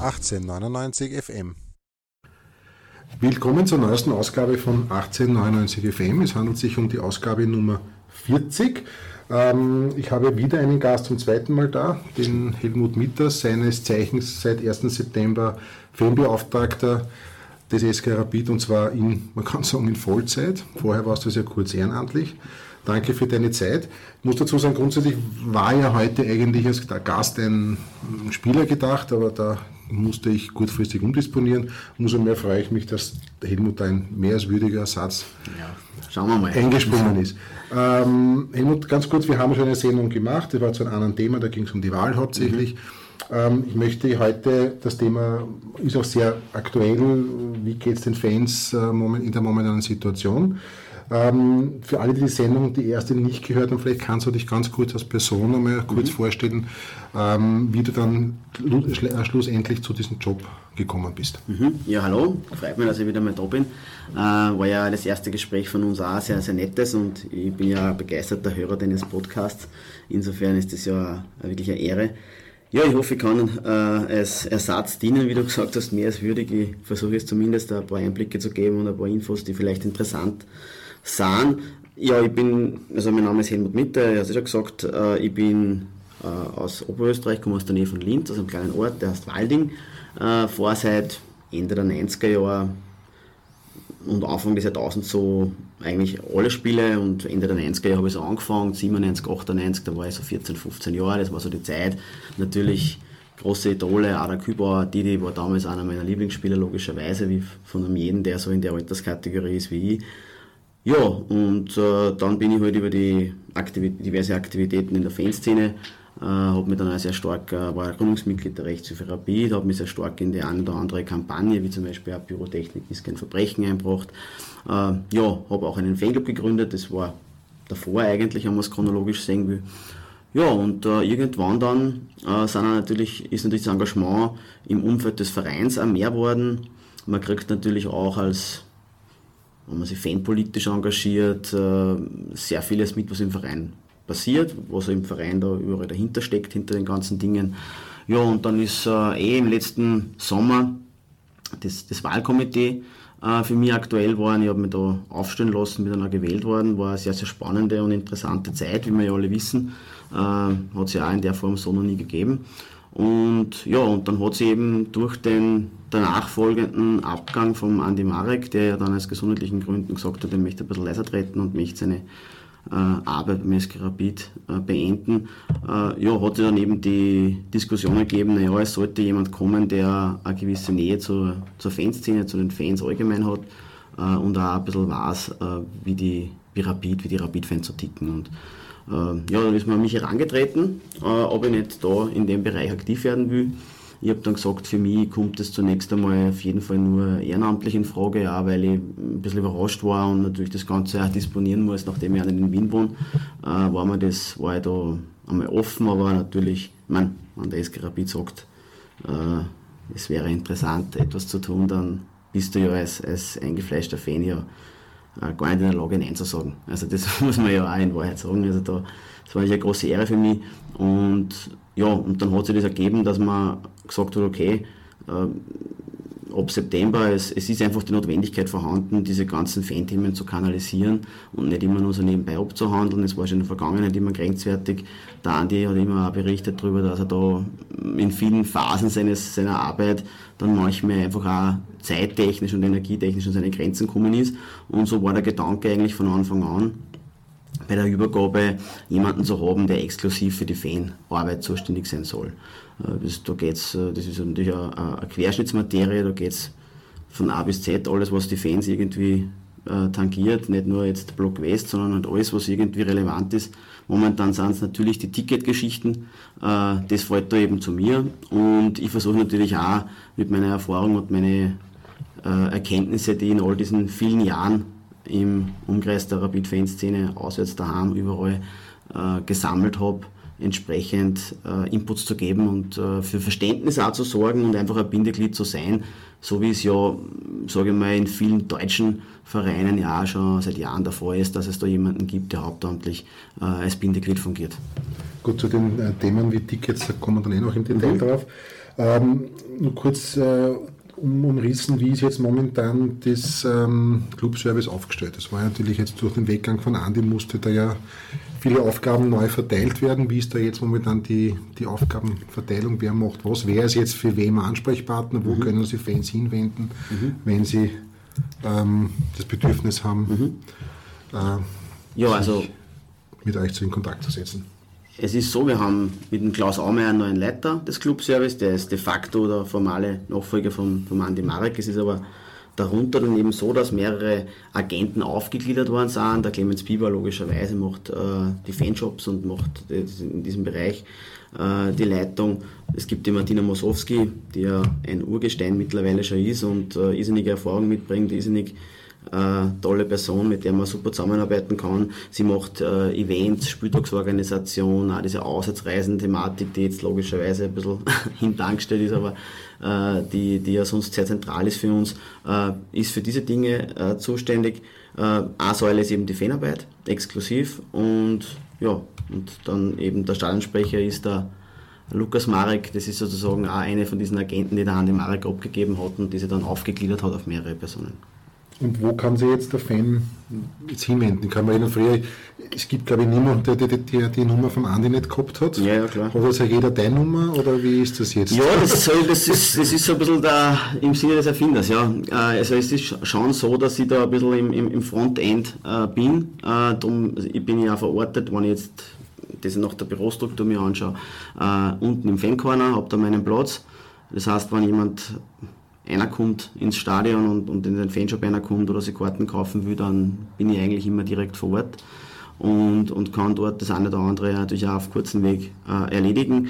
1899 FM. Willkommen zur neuesten Ausgabe von 1899 FM. Es handelt sich um die Ausgabe Nummer 40. Ähm, ich habe wieder einen Gast zum zweiten Mal da, den Helmut Mitter, seines Zeichens seit 1. September Fanbeauftragter des SK Rapid und zwar in, man kann sagen, in Vollzeit. Vorher warst du sehr kurz ehrenamtlich. Danke für deine Zeit. Ich muss dazu sagen, grundsätzlich war ja heute eigentlich als Gast ein Spieler gedacht, aber da musste ich kurzfristig umdisponieren. Umso mehr freue ich mich, dass Helmut ein mehr als würdiger Ersatz ja, eingesprungen ist. Ähm, Helmut, ganz kurz, wir haben schon eine Sendung gemacht, das war zu einem anderen Thema, da ging es um die Wahl hauptsächlich. Mhm. Ähm, ich möchte heute, das Thema ist auch sehr aktuell, wie geht es den Fans äh, in der momentanen Situation? Ähm, für alle, die die Sendung, die erste nicht gehört haben, vielleicht kannst du dich ganz kurz als Person einmal kurz mhm. vorstellen, ähm, wie du dann äh, schlussendlich zu diesem Job gekommen bist. Mhm. Ja, hallo, freut mich, dass ich wieder mal da bin. Äh, war ja das erste Gespräch von uns auch sehr, sehr nettes und ich bin ja begeisterter Hörer deines Podcasts. Insofern ist das ja wirklich eine Ehre. Ja, ich hoffe, ich kann äh, als Ersatz dienen, wie du gesagt hast, mehr als würdig. Ich versuche jetzt zumindest ein paar Einblicke zu geben und ein paar Infos, die vielleicht interessant sind. Ja, ich bin, also mein Name ist Helmut Mitter, ich habe schon gesagt, äh, ich bin äh, aus Oberösterreich, komme aus der Nähe von Linz, aus einem kleinen Ort, der heißt Walding. Äh, vor seit Ende der 90er Jahre und Anfang des Jahrtausends so eigentlich alle Spiele und Ende der 90er Jahre habe ich so angefangen, 97, 98, da war ich so 14, 15 Jahre, das war so die Zeit. Natürlich große Idole, Ada Kübauer, Didi war damals einer meiner Lieblingsspieler, logischerweise, wie von einem jeden, der so in der Alterskategorie ist wie ich. Ja, und äh, dann bin ich halt über die Aktivit diverse Aktivitäten in der Fanszene, äh, habe mich dann auch sehr stark, äh, war Gründungsmitglied der Rechtshilfe Rapid, habe mich sehr stark in die eine oder andere Kampagne, wie zum Beispiel auch Pyrotechnik ist kein Verbrechen eingebracht. Äh, ja, habe auch einen Fanclub gegründet, das war davor eigentlich, wenn man es chronologisch sehen will. Ja, und äh, irgendwann dann äh, sind natürlich, ist natürlich das Engagement im Umfeld des Vereins auch mehr geworden. Man kriegt natürlich auch als wenn man sich fanpolitisch engagiert, äh, sehr vieles mit, was im Verein passiert, was im Verein da überall dahinter steckt, hinter den ganzen Dingen. Ja, und dann ist äh, eh im letzten Sommer das, das Wahlkomitee äh, für mich aktuell geworden. Ich habe mich da aufstellen lassen, bin dann auch gewählt worden. War eine sehr, sehr spannende und interessante Zeit, wie wir ja alle wissen. Hat es ja auch in der Form so noch nie gegeben. Und ja, und dann hat sie eben durch den danach folgenden Abgang vom Andi Marek, der ja dann aus gesundheitlichen Gründen gesagt hat, er möchte ein bisschen leiser treten und möchte seine äh, Arbeit beim SK Rapid äh, beenden, äh, ja, hat dann eben die Diskussion ergeben, naja, es sollte jemand kommen, der eine gewisse Nähe zur, zur Fanszene, zu den Fans allgemein hat äh, und auch ein bisschen weiß, äh, wie die wie Rapid, wie die Rapid-Fans so ticken. Und ja, dann ist man an mich herangetreten, äh, ob ich nicht da in dem Bereich aktiv werden will. Ich habe dann gesagt, für mich kommt es zunächst einmal auf jeden Fall nur ehrenamtlich in Frage, auch weil ich ein bisschen überrascht war und natürlich das Ganze auch disponieren muss, nachdem ich auch in Wien wohne, äh, war, mir das, war ich da einmal offen, aber natürlich, ich meine, wenn der SK Rapid sagt, äh, es wäre interessant, etwas zu tun, dann bist du ja als, als eingefleischter Fan ja gar nicht in der Lage, Nein zu sagen. Also das muss man ja auch in Wahrheit sagen. Also da, das war eine große Ehre für mich. Und ja, und dann hat sich das ergeben, dass man gesagt hat, okay, äh, ab September, es, es ist einfach die Notwendigkeit vorhanden, diese ganzen Fan-Themen zu kanalisieren und nicht immer nur so nebenbei abzuhandeln. Es war schon in der Vergangenheit immer grenzwertig. Der Andi hat immer auch berichtet darüber, dass er da in vielen Phasen seines, seiner Arbeit dann manchmal einfach auch zeittechnisch und energietechnisch an seine Grenzen gekommen ist. Und so war der Gedanke eigentlich von Anfang an, bei der Übergabe jemanden zu haben, der exklusiv für die Fanarbeit zuständig sein soll. Äh, das, da geht's, äh, das ist natürlich eine, Querschnittsmaterie, da geht es von A bis Z, alles was die Fans irgendwie äh, tangiert, nicht nur jetzt Block West, sondern halt alles, was irgendwie relevant ist. Momentan sind es natürlich die Ticketgeschichten, das fällt da eben zu mir und ich versuche natürlich auch mit meiner Erfahrung und meinen äh, Erkenntnisse, die ich in all diesen vielen Jahren im Umkreis der Rapid-Fanszene, auswärts daheim, überall gesammelt habe, entsprechend äh, Inputs zu geben und äh, für Verständnis auch zu sorgen und einfach ein Bindeglied zu sein, so wie es ja, sage ich mal, in vielen deutschen Vereinen ja auch schon seit Jahren davor ist, dass es da jemanden gibt, der hauptamtlich äh, als Bindeglied fungiert. Gut, zu den äh, Themen wie Tickets, da kommen wir dann eh noch im Detail mhm. drauf. Ähm, nur kurz äh, um, umrissen, wie ist jetzt momentan das ähm, Clubservice aufgestellt? Das war natürlich jetzt durch den Weggang von Andi musste da ja viele Aufgaben neu verteilt werden. Wie ist da jetzt momentan die, die Aufgabenverteilung? Wer macht was? Wer ist jetzt für wem Ansprechpartner? Wo mhm. können sich Fans hinwenden, mhm. wenn sie ähm, das Bedürfnis haben, mhm. äh, ja, also mit euch zu in Kontakt zu setzen? Es ist so, wir haben mit dem Klaus Aumeier einen neuen Leiter des Clubservice, der ist de facto der formale Nachfolger von, von Andi Marek. Es ist aber darunter dann eben so, dass mehrere Agenten aufgegliedert worden sind. Der Clemens Bieber logischerweise macht äh, die Fanshops und macht in diesem Bereich äh, die Leitung. Es gibt die Martina Mosowski, die ja ein Urgestein mittlerweile schon ist und äh, irrsinnige Erfahrung mitbringt, irrsinnig äh, tolle Person, mit der man super zusammenarbeiten kann. Sie macht äh, Events, Spieltagsorganisation, auch diese Auswärtsreisen-Thematik, die jetzt logischerweise ein bisschen hintangestellt ist, aber äh, die, die ja sonst sehr zentral ist für uns, äh, ist für diese Dinge äh, zuständig. Äh, eine Säule ist eben die Fanarbeit, exklusiv und ja, und dann eben der Stadionsprecher ist der Lukas Marek, das ist sozusagen auch eine von diesen Agenten, die der Andi Marek abgegeben hat und die sie dann aufgegliedert hat auf mehrere Personen. Und wo kann sich jetzt der Fan jetzt hinwenden? Kann man erinnern, früher, es gibt glaube ich niemanden, der, der, der die Nummer vom Andi nicht gehabt hat. Ja, ja, klar. Hat also jeder deine Nummer oder wie ist das jetzt? Ja, das, soll, das, ist, das ist so ein bisschen der, im Sinne des Erfinders, ja. Äh, also es ist schon so, dass ich da ein bisschen im, im, im Frontend äh, bin. Äh, drum, ich bin ja verortet, wenn ich jetzt das nach der Bürostruktur mir anschaue, äh, unten im Fancorner, habe da meinen Platz. Das heißt, wenn jemand einer kommt ins Stadion und, und in den Fanshop einer kommt oder sich Karten kaufen will, dann bin ich eigentlich immer direkt vor Ort und, und kann dort das eine oder andere natürlich auch auf kurzen Weg äh, erledigen.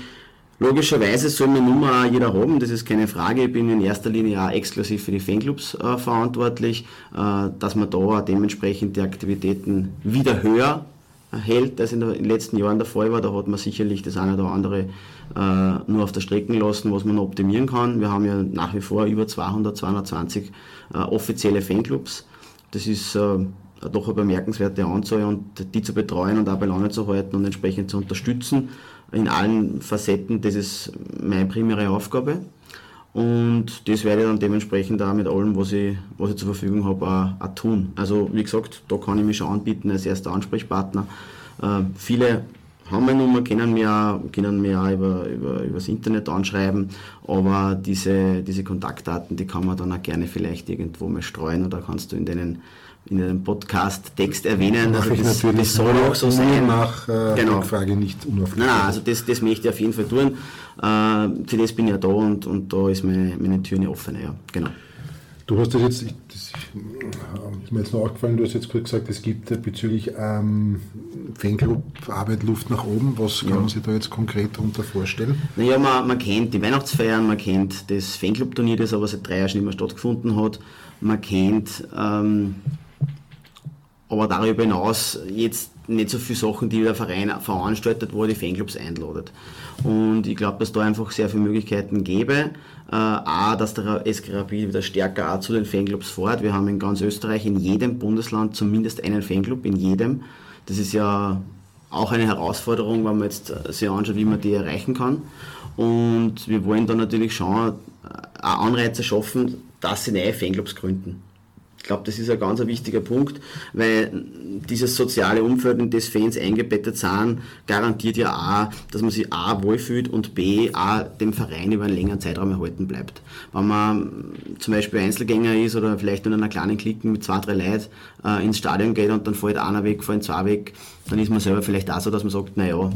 Logischerweise soll meine Nummer jeder haben, das ist keine Frage. Ich bin in erster Linie auch exklusiv für die Fanclubs äh, verantwortlich, äh, dass man da dementsprechend die Aktivitäten wieder höher hält, als in den letzten Jahren der Fall war. Da hat man sicherlich das eine oder andere äh, nur auf der Strecke lassen, was man optimieren kann. Wir haben ja nach wie vor über 200, 220 äh, offizielle Fanclubs. Das ist äh, doch eine bemerkenswerte Anzahl und die zu betreuen und auch bei Laune zu halten und entsprechend zu unterstützen in allen Facetten, das ist meine primäre Aufgabe. Und das werde ich dann dementsprechend auch mit allem, was ich, was ich zur Verfügung habe, auch, auch tun. Also wie gesagt, da kann ich mich schon anbieten als erster Ansprechpartner. Äh, viele haben meine Nummer, kennen mich auch, können mich auch über, über, übers Internet anschreiben, aber diese, diese Kontaktdaten, die kann man dann auch gerne vielleicht irgendwo mal streuen oder kannst du in deinen in einem Podcast Text erwähnen. Also das, das soll auch so sein. Nach äh, genau. Frage nicht unaufgefordert. Nein, also das, das möchte ich auf jeden Fall tun. Äh, für das bin ich ja da und, und da ist meine, meine Tür nicht offen. Ja. Genau. Du hast das jetzt, das ist mir jetzt noch aufgefallen, du hast jetzt kurz gesagt, es gibt bezüglich ähm, Fanclub Arbeit Luft nach oben. Was kann ja. man sich da jetzt konkret darunter vorstellen? Naja, man, man kennt die Weihnachtsfeiern, man kennt das Fanclub-Turnier, das aber seit drei Jahren nicht mehr stattgefunden hat. Man kennt ähm, aber darüber hinaus jetzt nicht so viele Sachen, die der Verein veranstaltet, wo er die Fanclubs einladet. Und ich glaube, dass da einfach sehr viele Möglichkeiten gäbe. Äh, A, dass der SK Rapid wieder stärker auch zu den Fanclubs fährt. Wir haben in ganz Österreich in jedem Bundesland zumindest einen Fanclub, in jedem. Das ist ja auch eine Herausforderung, wenn man jetzt äh, sich anschaut, wie man die erreichen kann. Und wir wollen da natürlich schon äh, Anreize schaffen, dass sie neue Fanclubs gründen. Ich glaube, das ist ein ganz wichtiger Punkt, weil dieses soziale Umfeld, in das Fans eingebettet sind, garantiert ja A, dass man sich A wohlfühlt und B, A, dem Verein über einen längeren Zeitraum erhalten bleibt. Wenn man zum Beispiel Einzelgänger ist oder vielleicht in einer kleinen Clique mit zwei, drei Leuten äh, ins Stadion geht und dann fällt einer weg, fallen zwei weg, dann ist man selber vielleicht auch so, dass man sagt, naja,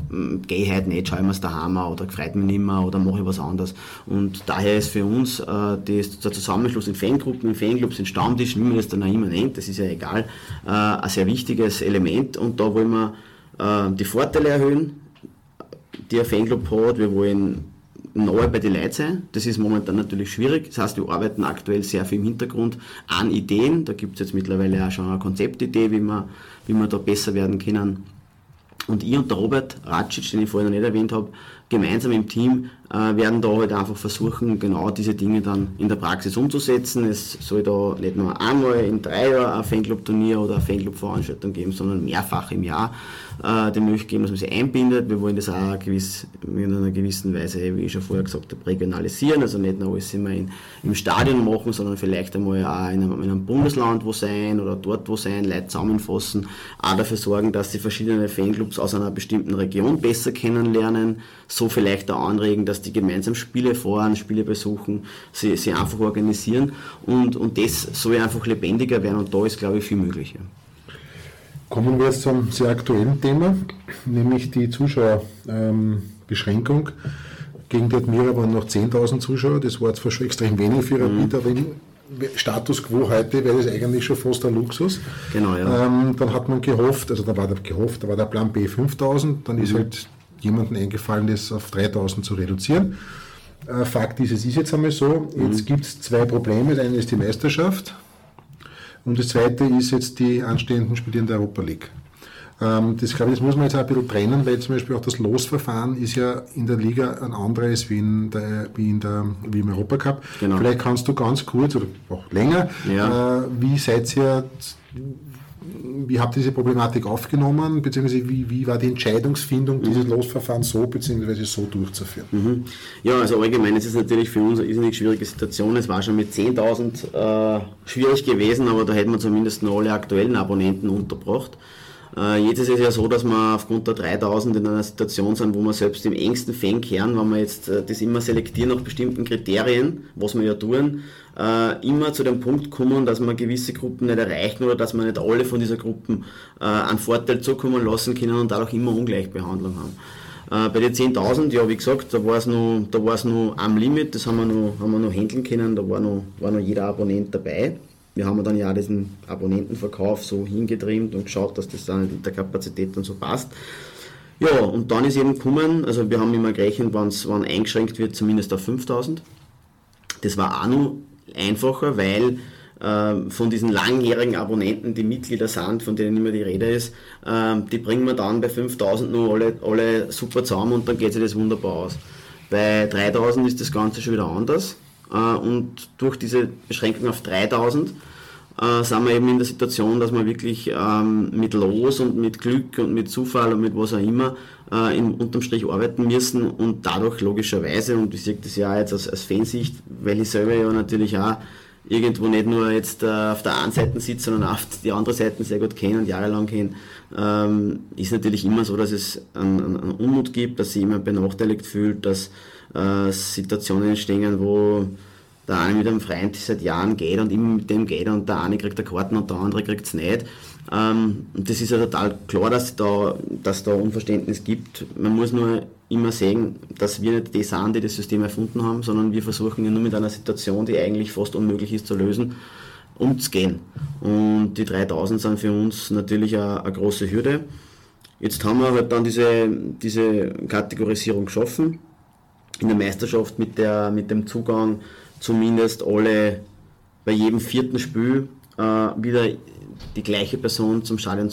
geh heute nicht, schau ich mir's daheim an oder gefreut mich nicht mehr oder mache ich was anderes. Und daher ist für uns äh, der Zusammenschluss in Fangruppen, in Fanclubs, in Stammtisch, wie man das dann auch immer nennt, das ist ja egal, äh, ein sehr wichtiges Element und da wollen wir äh, die Vorteile erhöhen, die ein Fanclub hat. Wir wollen nahe bei den Leuten sein. Das ist momentan natürlich schwierig. Das heißt, wir arbeiten aktuell sehr viel im Hintergrund an Ideen. Da gibt es jetzt mittlerweile auch schon eine Konzeptidee, wie wir, wie wir da besser werden können. Und ich und der Robert Racic, den ich vorher noch nicht erwähnt habe, gemeinsam im Team äh, werden da halt einfach versuchen, genau diese Dinge dann in der Praxis umzusetzen. Es soll da nicht nur einmal in drei Jahren ein Fanclub-Turnier oder eine Fanclub-Veranstaltung geben, sondern mehrfach im Jahr äh, die Möglichkeit geben, dass man sich einbindet. Wir wollen das auch gewiss, in einer gewissen Weise, wie ich schon vorher gesagt habe, regionalisieren. Also nicht nur alles immer in, im Stadion machen, sondern vielleicht einmal auch in einem, in einem, Bundesland wo sein oder dort wo sein, Leute zusammenfassen, auch dafür sorgen, dass sie verschiedene Fanclubs aus einer bestimmten Region besser kennenlernen, so vielleicht auch anregen, dass die gemeinsam Spiele fahren, Spiele besuchen, sie, sie einfach organisieren und, und das soll einfach lebendiger werden und da ist, glaube ich, viel möglich. Kommen wir jetzt zum sehr aktuellen Thema, nämlich die Zuschauerbeschränkung. Gegen die Admira waren noch 10.000 Zuschauer, das war zwar schon extrem wenig für Rapid, mhm. aber in Status quo heute wäre das eigentlich schon fast ein Luxus. Genau, ja. Ähm, dann hat man gehofft, also da war der gehofft, da war der Plan B 5.000, dann mhm. ist halt jemandem eingefallen, das auf 3.000 zu reduzieren. Äh, Fakt ist, es ist jetzt einmal so, jetzt mhm. gibt es zwei Probleme. Das eine ist die Meisterschaft, und das zweite ist jetzt die anstehenden Spiele in der Europa League. Ähm, das, glaube ich, das muss man jetzt auch ein bisschen trennen, weil zum Beispiel auch das Losverfahren ist ja in der Liga ein anderes wie, in der, wie, in der, wie im Europacup. Genau. Vielleicht kannst du ganz kurz oder auch länger, ja. äh, wie seid ihr wie habt ihr diese Problematik aufgenommen, beziehungsweise wie, wie war die Entscheidungsfindung, mhm. dieses Losverfahren so beziehungsweise so durchzuführen? Mhm. Ja, also allgemein ist es natürlich für uns eine irrsinnig schwierige Situation. Es war schon mit 10.000 äh, schwierig gewesen, aber da hätten wir zumindest noch alle aktuellen Abonnenten unterbracht. Äh, jetzt ist es ja so, dass wir aufgrund der 3000 in einer Situation sind, wo wir selbst im engsten Fankern, wenn wir jetzt äh, das immer selektieren nach bestimmten Kriterien, was wir ja tun, äh, immer zu dem Punkt kommen, dass wir gewisse Gruppen nicht erreichen oder dass wir nicht alle von dieser Gruppen einen Vorteil zukommen lassen können und dadurch immer Ungleichbehandlung haben. Bei den 10.000, ja, wie gesagt, da war es noch, noch am Limit, das haben wir noch, haben wir noch handeln können, da war noch, war noch jeder Abonnent dabei. Wir haben dann ja diesen Abonnentenverkauf so hingetrimmt und geschaut, dass das dann mit der Kapazität dann so passt. Ja, und dann ist eben gekommen, also wir haben immer gerechnet, wenn es eingeschränkt wird, zumindest auf 5000. Das war auch noch einfacher, weil äh, von diesen langjährigen Abonnenten, die Mitglieder sind, von denen immer die Rede ist, äh, die bringen wir dann bei 5000 nur alle, alle super zusammen und dann geht sich das wunderbar aus. Bei 3000 ist das Ganze schon wieder anders und durch diese Beschränkung auf 3000 äh, sind wir eben in der Situation, dass wir wirklich ähm, mit Los und mit Glück und mit Zufall und mit was auch immer äh, in, unterm Strich arbeiten müssen und dadurch logischerweise, und ich sehe das ja auch jetzt aus, aus Fansicht, weil ich selber ja natürlich auch irgendwo nicht nur jetzt äh, auf der einen Seite sitze, sondern auf die andere Seite sehr gut kenne und jahrelang kenne, ähm, ist natürlich immer so, dass es einen, einen Unmut gibt, dass sich jemand benachteiligt fühlt, dass äh, Situationen entstehen, wo der eine mit einem Freund seit Jahren geht und immer mit dem geht und der eine kriegt eine Karten und der andere kriegt es nicht. Ähm, das ist ja total klar, dass da, dass da Unverständnis gibt. Man muss nur immer sehen, dass wir nicht die sind, die das System erfunden haben, sondern wir versuchen ja nur mit einer Situation, die eigentlich fast unmöglich ist zu lösen, umzugehen. Und die 3000 sind für uns natürlich eine, eine große Hürde. Jetzt haben wir halt dann diese, diese Kategorisierung geschaffen in der Meisterschaft mit, der, mit dem Zugang zumindest alle bei jedem vierten Spiel äh, wieder die gleiche Person zum Stadion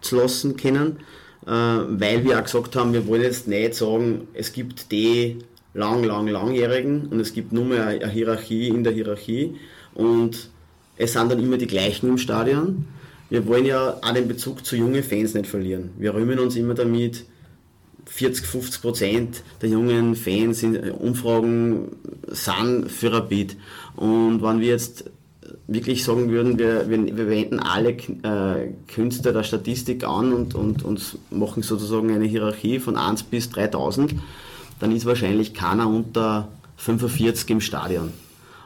zulassen können, äh, weil wir auch gesagt haben, wir wollen jetzt nicht sagen, es gibt die lang, lang, langjährigen und es gibt nur mehr eine Hierarchie in der Hierarchie und es sind dann immer die gleichen im Stadion. Wir wollen ja auch den Bezug zu jungen Fans nicht verlieren. Wir rühmen uns immer damit, 40, 50 Prozent der jungen Fans in Umfragen sind für Rapid. Und wenn wir jetzt wirklich sagen würden, wir, wir, wir wenden alle äh, Künste der Statistik an und, und, und machen sozusagen eine Hierarchie von 1 bis 3000, dann ist wahrscheinlich keiner unter 45 im Stadion.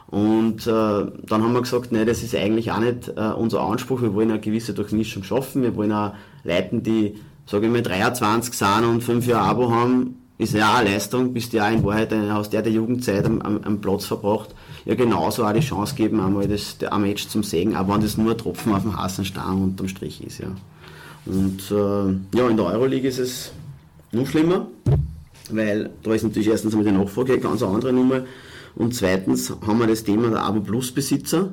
Und äh, dann haben wir gesagt, nee, das ist eigentlich auch nicht äh, unser Anspruch. Wir wollen eine gewisse Durchmischung schaffen. Wir wollen auch Leuten, die sage ich mal, 23 sind und 5 Jahre Abo haben, ist ja auch eine Leistung, bist ja auch in Wahrheit aus der der Jugendzeit am, am, am, Platz verbracht, ja genauso auch die Chance geben, einmal das, ein Match zum Segen, auch wenn das nur ein Tropfen auf dem heißen Stein unterm Strich ist. Ja. Und äh, ja, in der Euroleague ist es noch schlimmer, weil da ist natürlich erstens einmal die Nachfrage eine ganz andere Nummer und zweitens haben wir das Thema der Abo-Plus-Besitzer.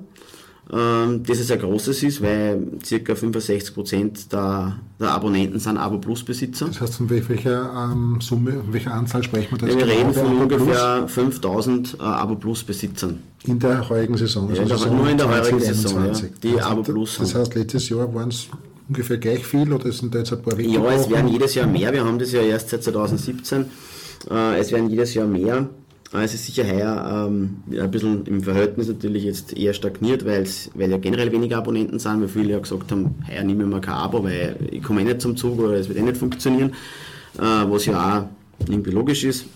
Ähm, das es ein großes ist, weil ca. 65% der, der Abonnenten sind Abo Plus Besitzer. Das heißt, von welcher ähm, Summe, welcher Anzahl sprechen wir da? Ja, wir reden von ungefähr 5000 äh, Abo Plus Besitzern. In der heurigen Saison? Also ja, Saison nur in der heurigen Saison, ja, die also, Abo Plus Das heißt, letztes Jahr waren es ungefähr gleich viel oder sind da jetzt ein paar Ja, es werden jedes Jahr mehr. Wir haben das ja erst seit 2017. Äh, es werden jedes Jahr mehr. Ah, es ist sicher heuer ähm, ein bisschen im Verhältnis natürlich jetzt eher stagniert, weil's, weil ja generell weniger Abonnenten sind, weil viele ja gesagt haben, heuer nehme ich mir kein Abo, weil ich komme eh nicht zum Zug oder es wird eh nicht funktionieren, äh, was ja auch irgendwie logisch ist.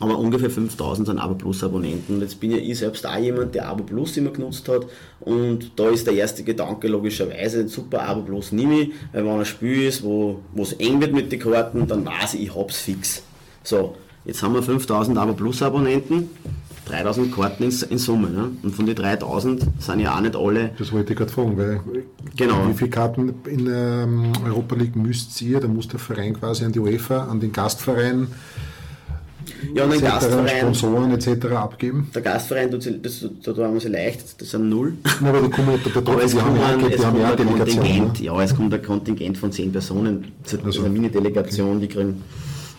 Aber ungefähr 5000 sind Abo Plus Abonnenten. Und jetzt bin ja ich selbst auch jemand, der Abo Plus immer genutzt hat. Und da ist der erste Gedanke logischerweise, super Abo Plus nehme ich, weil wenn ein Spiel ist, wo es eng wird mit den Karten, dann weiß ich, ich hab's fix. So, Jetzt haben wir 5000 Abo Plus Abonnenten, 3000 Karten in, in Summe. Ne? Und von den 3000 sind ja auch nicht alle. Das wollte ich gerade fragen, weil genau. wie viele Karten in der ähm, Europa League müsst ihr? Da muss der Verein quasi an die UEFA, an den Gastverein. Ja, und den Gastverein, Sponsoren etc. abgeben? Der Gastverein, das, das, da tun wir sie leicht, das sind null. Na, aber da kommen ja aber es die kommt, haben, es kommt ein Kontingent, ne? ja, es kommt ein Kontingent von 10 Personen, das also, eine Mini-Delegation, okay. die kriegen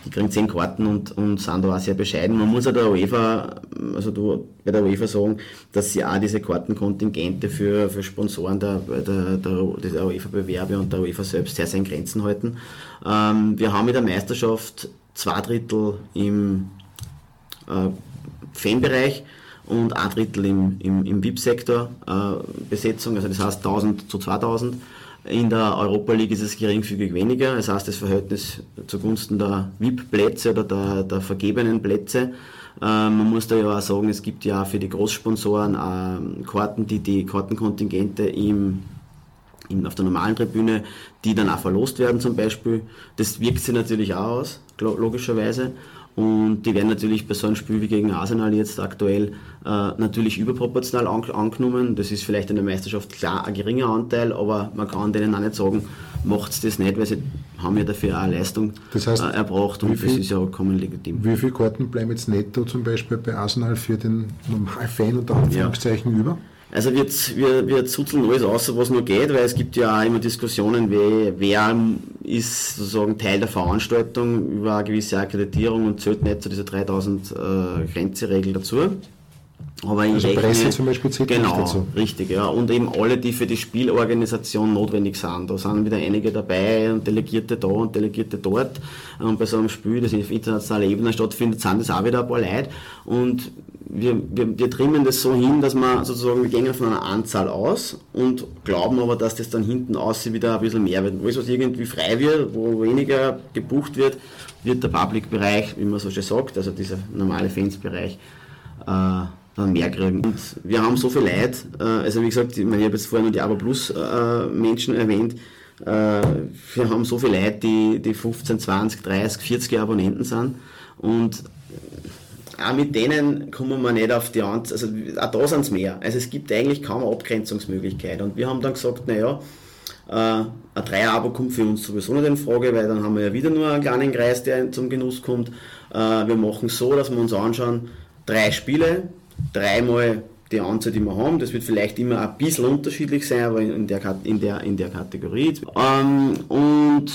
die kriegen 10 Karten und, und sind da auch sehr bescheiden. Man muss ja der UEFA, also du, bei der UEFA sagen, dass sie auch diese Kartenkontingente für, für Sponsoren der, der, der, der UEFA-Bewerbe und der UEFA selbst sehr, sehr in Grenzen halten. Ähm, wir haben mit der Meisterschaft zwei Drittel im äh, Fanbereich und ein Drittel im, im, im VIP-Sektor äh, Besetzung, also das heißt 1000 zu 2000. In der Europa League ist es geringfügig weniger. Das heißt, das Verhältnis zugunsten der VIP-Plätze oder der, der vergebenen Plätze. Äh, man muss da ja auch sagen, es gibt ja für die Großsponsoren äh, Karten, die die Kartenkontingente im in, auf der normalen Tribüne, die dann auch verlost werden zum Beispiel. Das wirkt sich natürlich auch aus, logischerweise. Und die werden natürlich bei so einem Spiel wie gegen Arsenal jetzt aktuell äh, natürlich überproportional an, angenommen. Das ist vielleicht in der Meisterschaft klar ein geringer Anteil, aber man kann denen auch nicht sagen, macht das nicht, weil sie haben ja dafür auch Leistung das heißt, äh, erbracht und viel, das ist ja vollkommen legitim. Wie viele Karten bleiben jetzt netto zum Beispiel bei Arsenal für den Normalfan unter Anführungszeichen ja. über? Also wir, wir, wir zuzeln alles aus, was nur geht, weil es gibt ja auch immer Diskussionen, wer, wer ist sozusagen Teil der Veranstaltung über eine gewisse Akkreditierung und zählt nicht zu dieser 3000 äh, Grenze-Regel dazu. Aber also rechne, Presse zum Beispiel zählt genau, dazu. richtig, ja. Und eben alle, die für die Spielorganisation notwendig sind. Da sind wieder einige dabei und Delegierte da und Delegierte dort. Und bei so einem Spiel, das auf internationaler Ebene stattfindet, sind das auch wieder ein paar Leute. Und wir, wir, wir trimmen das so hin, dass wir sozusagen, wir gehen von einer Anzahl aus und glauben aber, dass das dann hinten aussieht wieder ein bisschen mehr wird. Alles, was irgendwie frei wird, wo weniger gebucht wird, wird der Public-Bereich, wie man so schön sagt, also dieser normale Fans-Bereich, äh, mehr kriegen. Und wir haben so viel Leid, äh, also wie gesagt, ich, meine, ich habe jetzt vorhin nur die Aber Plus äh, Menschen erwähnt, äh, wir haben so viel Leute, die, die 15, 20, 30, 40 Abonnenten sind und auch mit denen kommen wir nicht auf die Anzahl, also auch da sind es mehr. Also es gibt eigentlich kaum eine Abgrenzungsmöglichkeit und wir haben dann gesagt, naja, äh, ein Dreier-Abo kommt für uns sowieso nicht in Frage, weil dann haben wir ja wieder nur einen kleinen Kreis, der zum Genuss kommt. Äh, wir machen so, dass wir uns anschauen, drei Spiele, dreimal die Anzahl, die wir haben. Das wird vielleicht immer ein bisschen unterschiedlich sein, aber in der, in der, in der Kategorie. Ähm, und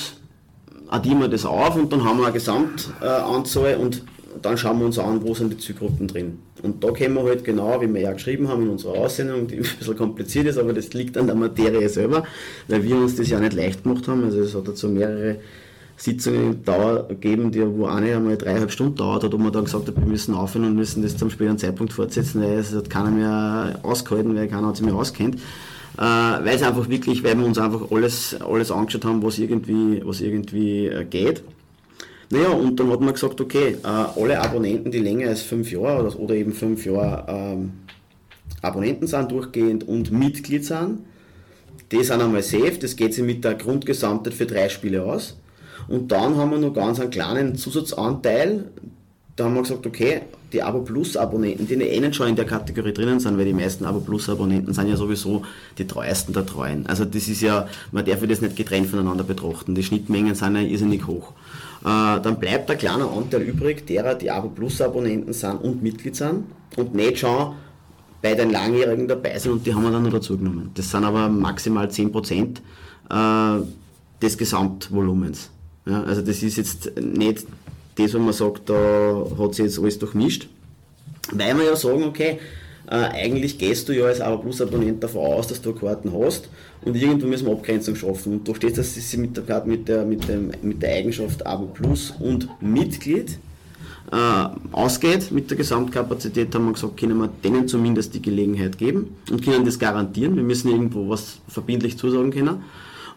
addieren wir das auf und dann haben wir eine Gesamtanzahl und dann schauen wir uns an, wo sind die Zielgruppen drin. Und da können wir halt genau, wie wir ja geschrieben haben in unserer Aussendung, die ein bisschen kompliziert ist, aber das liegt an der Materie selber, weil wir uns das ja nicht leicht gemacht haben. Also es hat dazu mehrere Sitzungen Dauer geben, die, wo eine einmal dreieinhalb Stunden dauert hat, wo man dann gesagt hat, wir müssen aufhören und müssen das zum späteren Zeitpunkt fortsetzen, weil es hat keiner mehr ausgehalten, weil keiner sich mehr auskennt. Äh, weil es einfach wirklich, weil wir uns einfach alles, alles angeschaut haben, was irgendwie, was irgendwie äh, geht. Naja, und dann hat man gesagt, okay, äh, alle Abonnenten, die länger als fünf Jahre oder, oder eben fünf Jahre ähm, Abonnenten sind durchgehend und Mitglied sind, die sind einmal safe, das geht sich mit der Grundgesamtheit für drei Spiele aus. Und dann haben wir noch ganz einen kleinen Zusatzanteil. Da haben wir gesagt, okay, die Abo Plus Abonnenten, die nicht schon in der Kategorie drinnen sind, weil die meisten Abo Plus Abonnenten sind ja sowieso die treuesten der Treuen. Also das ist ja, man darf das nicht getrennt voneinander betrachten. Die Schnittmengen sind ja irrsinnig hoch. Äh, dann bleibt ein kleiner Anteil übrig, derer, die Abo Plus Abonnenten sind und Mitglied sind und nicht schon bei den Langjährigen dabei sind und die haben wir dann noch dazu genommen. Das sind aber maximal 10% äh, des Gesamtvolumens. Ja, also das ist jetzt nicht das, wo man sagt, da hat sich jetzt alles durchmischt. Weil wir ja sagen, okay, äh, eigentlich gehst du ja als Abo Plus Abonnent davon aus, dass du Karten hast und irgendwo müssen wir Abgrenzung schaffen. Und da steht, dass sie mit der, mit der, mit dem, mit der Eigenschaft Abo Plus und Mitglied äh, ausgeht mit der Gesamtkapazität, haben wir gesagt, können wir denen zumindest die Gelegenheit geben und können das garantieren. Wir müssen irgendwo was verbindlich zusagen können.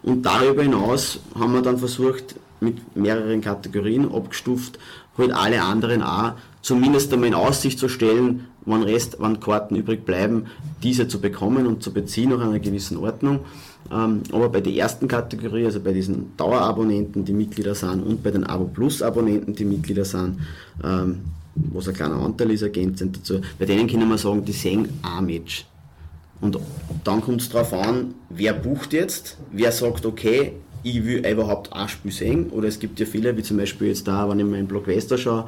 Und darüber hinaus haben wir dann versucht, mit mehreren Kategorien abgestuft, halt alle anderen auch zumindest einmal in Aussicht zu stellen, wann Rest, wann Karten übrig bleiben, diese zu bekommen und zu beziehen nach einer gewissen Ordnung. Ähm, aber bei der ersten Kategorie, also bei diesen Dauerabonnenten, die Mitglieder sind, und bei den Abo Plus Abonnenten, die Mitglieder sind, ähm, was ein kleiner Anteil ist, ergänzend dazu, bei denen können wir sagen, die sehen ein Match. Und dann kommt es darauf an, wer bucht jetzt, wer sagt, okay, ich will überhaupt ein Spiel sehen. Oder es gibt ja viele, wie zum Beispiel jetzt da, wenn ich meinen Blog Wester schaue,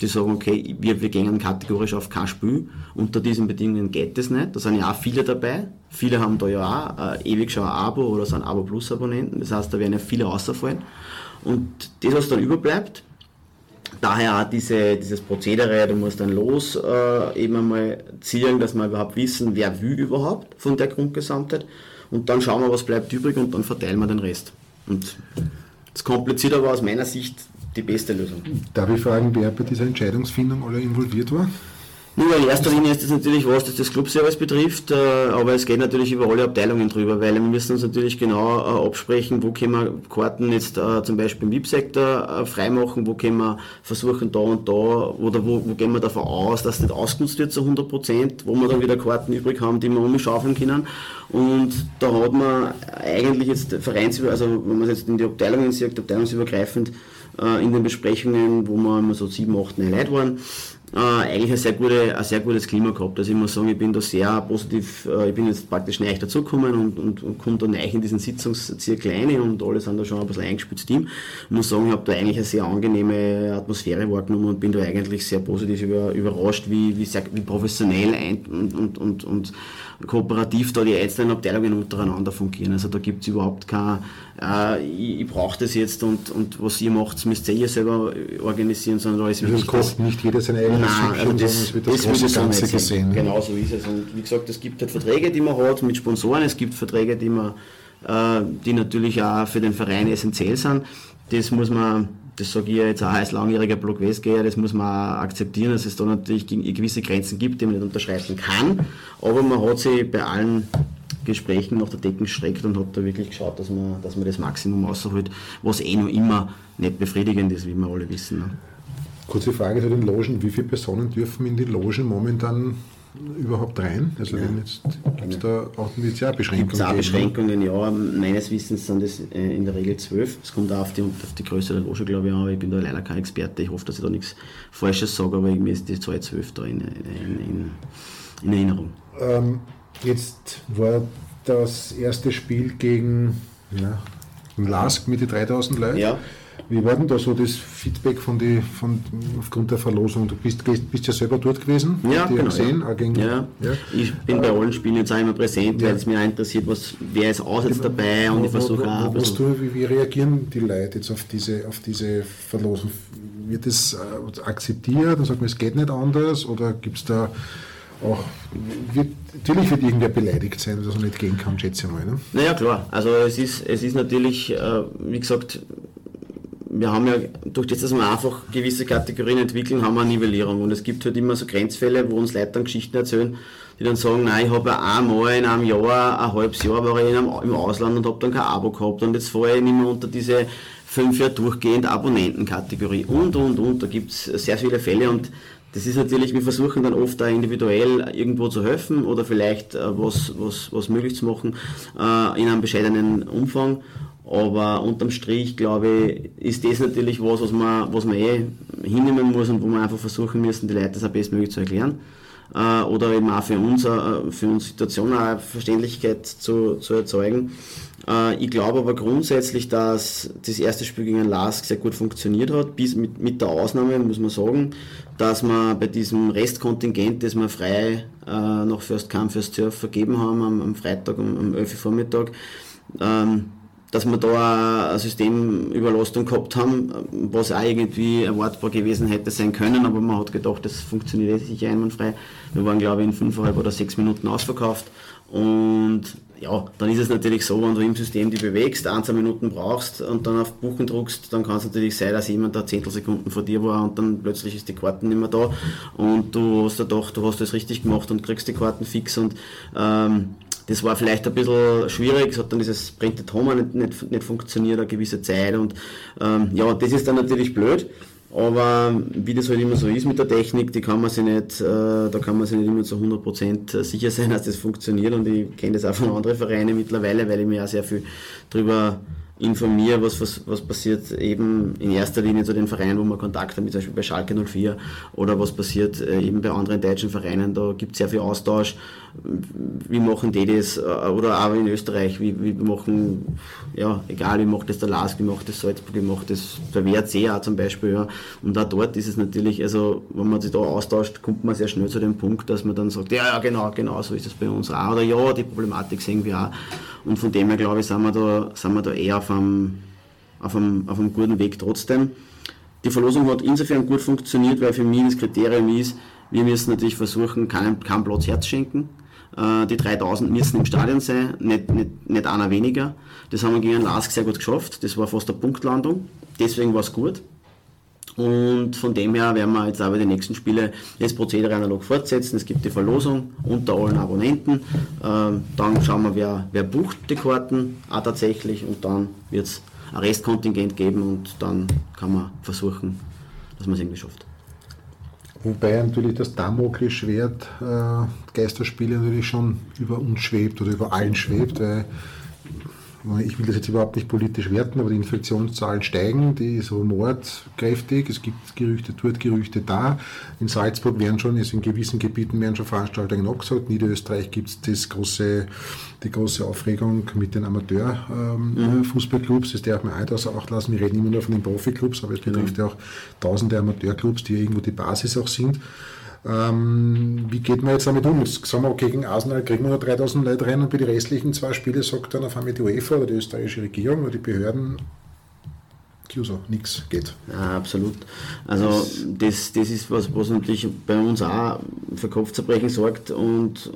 die sagen, okay, wir, wir gehen kategorisch auf kein Spiel. Unter diesen Bedingungen geht das nicht. Da sind ja auch viele dabei. Viele haben da ja auch äh, ewig schon ein Abo oder sind Abo Plus Abonnenten. Das heißt, da werden ja viele außerfallen. Und das, was dann überbleibt, daher auch diese, dieses Prozedere, du musst dann los äh, eben einmal ziehen, dass wir überhaupt wissen, wer will überhaupt von der Grundgesamtheit. Und dann schauen wir, was bleibt übrig und dann verteilen wir den Rest. Und das kompliziert aber aus meiner Sicht die beste Lösung. Darf ich fragen, wer bei dieser Entscheidungsfindung alle involviert war? Nur in erster Linie ist das natürlich was, das das Clubservice betrifft, äh, aber es geht natürlich über alle Abteilungen drüber, weil wir müssen uns natürlich genau äh, absprechen, wo können wir Karten jetzt äh, zum Beispiel im VIP-Sektor freimachen, wo können wir versuchen da und da, oder wo, wo gehen wir davon aus, dass das nicht ausgenutzt wird zu 100 Prozent, wo wir dann wieder Karten übrig haben, die wir umschaufeln können. Und da hat man eigentlich jetzt Vereins, also wenn man jetzt in die Abteilungen sieht, abteilungsübergreifend, in den Besprechungen, wo wir immer so sieben, acht, neun Leute waren, äh, eigentlich ein sehr, gute, ein sehr gutes Klima gehabt. Also ich muss sagen, ich bin da sehr positiv, äh, ich bin jetzt praktisch neu dazugekommen und, und, und komme da neu in diesen Sitzungszirkel rein und alle sind da schon ein bisschen eingespitzt Team. Ich muss sagen, ich habe da eigentlich eine sehr angenehme Atmosphäre wahrgenommen und bin da eigentlich sehr positiv über, überrascht, wie, wie, sehr, wie professionell und, und, und, und kooperativ da die einzelnen Abteilungen untereinander fungieren. Also da gibt es überhaupt kein, äh, ich, ich brauche das jetzt und, und was ihr macht, müsst ihr selber organisieren, sondern da ist wirklich... Das kostet nicht jeder sein eigenes Nein, also das, wird das, das große Ganze gesehen. Genau so ist es. Und wie gesagt, es gibt halt Verträge, die man hat mit Sponsoren, es gibt Verträge, die man, äh, die natürlich auch für den Verein essentiell sind. Das muss man das sage ich jetzt auch als langjähriger Block Westgeher, das muss man akzeptieren, dass es da natürlich gewisse Grenzen gibt, die man nicht unterschreiten kann. Aber man hat sich bei allen Gesprächen nach der Decken gestreckt und hat da wirklich geschaut, dass man, dass man das Maximum rausholt, was eh noch immer nicht befriedigend ist, wie wir alle wissen. Ne? Kurze Frage zu den Logen. Wie viele Personen dürfen in die Logen momentan überhaupt rein? Also ja. gibt es da auch Initialbeschränkungen? Gibt es auch Beschränkungen, ja. Meines Wissens sind es äh, in der Regel zwölf. Es kommt auch auf die, auf die Größe der Loge, glaube ich, an. Ich bin da leider kein Experte. Ich hoffe, dass ich da nichts Falsches sage, aber irgendwie ist die Zahl zwölf da in, in, in, in Erinnerung. Ähm, jetzt war das erste Spiel gegen ja, Lask mit den 3000 Leuten. Ja. Wie war denn da so das Feedback von die, von, aufgrund der Verlosung? Du bist, bist ja selber dort gewesen, ja, die genau, gesehen, ja. Gegen, ja. ja. Ich bin bei allen Spielen jetzt auch immer präsent, weil es mich auch interessiert, was, wer ist aus jetzt dabei und ich versuche auch. Was du, wie, wie, reagieren die Leute jetzt auf diese, auf diese Verlosung? Wird das äh, akzeptiert und sagt man, es geht nicht anders oder gibt es da auch, wird, natürlich wird irgendwer beleidigt sein, dass er nicht gehen kann, schätze ich mal. Ne? Naja, klar. Also es ist, es ist natürlich, äh, wie gesagt, wir haben ja, durch das, dass wir einfach gewisse Kategorien entwickeln, haben wir eine Nivellierung. Und es gibt halt immer so Grenzfälle, wo uns Leute dann Geschichten erzählen, die dann sagen, nein, ich habe ja einmal in einem Jahr, ein halbes Jahr war ich in einem, im Ausland und habe dann kein Abo gehabt und jetzt fahre ich nicht mehr unter diese fünf Jahre durchgehend Abonnentenkategorie und, und, und. Da gibt es sehr viele Fälle und das ist natürlich, wir versuchen dann oft da individuell irgendwo zu helfen oder vielleicht äh, was, was, was möglich zu machen äh, in einem bescheidenen Umfang. Aber unterm Strich, glaube ich, ist das natürlich was, was man, was man eh hinnehmen muss und wo man einfach versuchen müssen, die Leute das am bestmöglich zu erklären. äh, oder eben auch für uns, äh, für unsere Situation eine Verständlichkeit zu, zu erzeugen. Äh, ich glaube aber grundsätzlich, dass das erste Spiel gegen Lask sehr gut funktioniert hat, bis mit, mit der Ausnahme, muss man sagen, dass wir bei diesem Restkontingent, das wir frei äh, noch First Come, First Surf vergeben haben am, am Freitag um, um 11 Uhr Vormittag, ähm, dass wir da eine Systemüberlastung gehabt haben, was auch irgendwie erwartbar gewesen hätte sein können, aber man hat gedacht, das funktioniert eh sicher einwandfrei. Wir waren, glaube ich, in fünfeinhalb oder sechs Minuten ausverkauft und ja, dann ist es natürlich so, wenn du im System die bewegst, ein, zwei Minuten brauchst und dann auf Buchen druckst, dann kann es natürlich sein, dass jemand da Zehntelsekunden vor dir war und dann plötzlich ist die Karten nicht mehr da und du hast gedacht, du hast das richtig gemacht und kriegst die Karten fix und ähm, das war vielleicht ein bisschen schwierig, es hat dann dieses Printed Home nicht, nicht, nicht funktioniert eine gewisse Zeit und ähm, ja, das ist dann natürlich blöd. Aber wie das halt immer so ist mit der Technik, die kann man sich nicht, äh, da kann man sich nicht immer zu 100% sicher sein, dass das funktioniert. Und ich kenne das auch von anderen Vereinen mittlerweile, weil ich mir auch sehr viel darüber informiere, was, was, was passiert eben in erster Linie zu den Vereinen, wo man Kontakt hat, wie zum Beispiel bei Schalke 04 oder was passiert äh, eben bei anderen deutschen Vereinen. Da gibt es sehr viel Austausch. Wie machen die das? Äh, oder auch in Österreich, wie, wie machen, ja, egal, wie macht das der Lask, wie macht das Salzburg, wie macht das der WRC auch zum Beispiel. Ja. Und auch dort ist es natürlich, also wenn man sich da austauscht, kommt man sehr schnell zu dem Punkt, dass man dann sagt, ja, ja, genau, genau, so ist es bei uns auch. Oder ja, die Problematik sehen wir auch. Und von dem her, glaube ich, sind wir da, sind wir da eher auf einem, auf, einem, auf einem guten Weg trotzdem. Die Verlosung hat insofern gut funktioniert, weil für mich das Kriterium ist, wir müssen natürlich versuchen, keinen, keinen Platz Herz schenken. Äh, die 3000 müssen im Stadion sein, nicht, nicht, nicht einer weniger. Das haben wir gegen Lask sehr gut geschafft. Das war fast eine Punktlandung. Deswegen war es gut. Und von dem her werden wir jetzt bei den nächsten Spiele das Prozedere analog fortsetzen. Es gibt die Verlosung unter allen Abonnenten. Ähm, dann schauen wir, wer, wer bucht die Karten auch tatsächlich und dann wird es ein Restkontingent geben und dann kann man versuchen, dass man es irgendwie schafft. Wobei natürlich das Damoklesschwert äh, Geisterspiele natürlich schon über uns schwebt oder über allen schwebt, weil ich will das jetzt überhaupt nicht politisch werten, aber die Infektionszahlen steigen, die ist mordkräftig, es gibt Gerüchte dort, Gerüchte da. In Salzburg werden schon, also in gewissen Gebieten werden schon Veranstaltungen abgesagt. In Niederösterreich gibt es das große, die große Aufregung mit den Amateurfußballclubs, ähm, mhm. das darf man auch außer Acht lassen. Wir reden immer nur von den Profiklubs, aber es betrifft genau. ja auch tausende Amateurclubs, die irgendwo die Basis auch sind. Ähm, wie geht man jetzt damit um? Jetzt sagen wir, okay, gegen Arsenal kriegen wir nur 3000 Leute rein und bei den restlichen zwei Spielen sagt dann auf einmal die UEFA oder die österreichische Regierung oder die Behörden, Kiuso, nichts geht. Ja, absolut. Also das, das ist was, was natürlich bei uns auch für Kopfzerbrechen sorgt und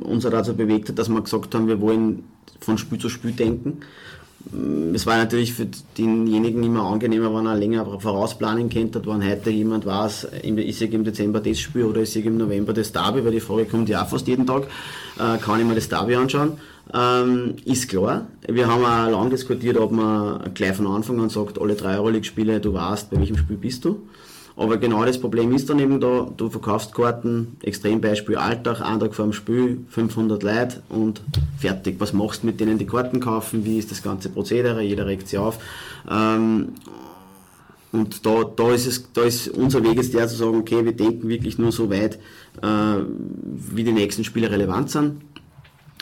uns auch dazu bewegt hat, dass wir gesagt haben, wir wollen von Spiel zu Spiel denken es war natürlich für denjenigen immer angenehmer, wenn er länger vorausplanen könnte, wenn heute jemand weiß, ist ich im Dezember das Spiel oder ist ich im November das Derby, weil die Frage kommt ja fast jeden Tag, äh, kann ich mir das Derby anschauen. Ähm, ist klar. Wir haben auch lange diskutiert, ob man gleich von Anfang an sagt, alle drei Euroleague-Spiele, du weißt, bei welchem Spiel bist du. Aber genau das Problem ist dann eben da, du verkaufst Karten, Extrembeispiel Alltag, einen Tag vor dem Spiel, 500 Leute und fertig. Was machst du mit denen, die Karten kaufen? Wie ist das ganze Prozedere? Jeder regt sich auf. Ähm, und da, da, ist es, da ist unser Weg jetzt der zu sagen, okay, wir denken wirklich nur so weit, äh, wie die nächsten Spiele relevant sind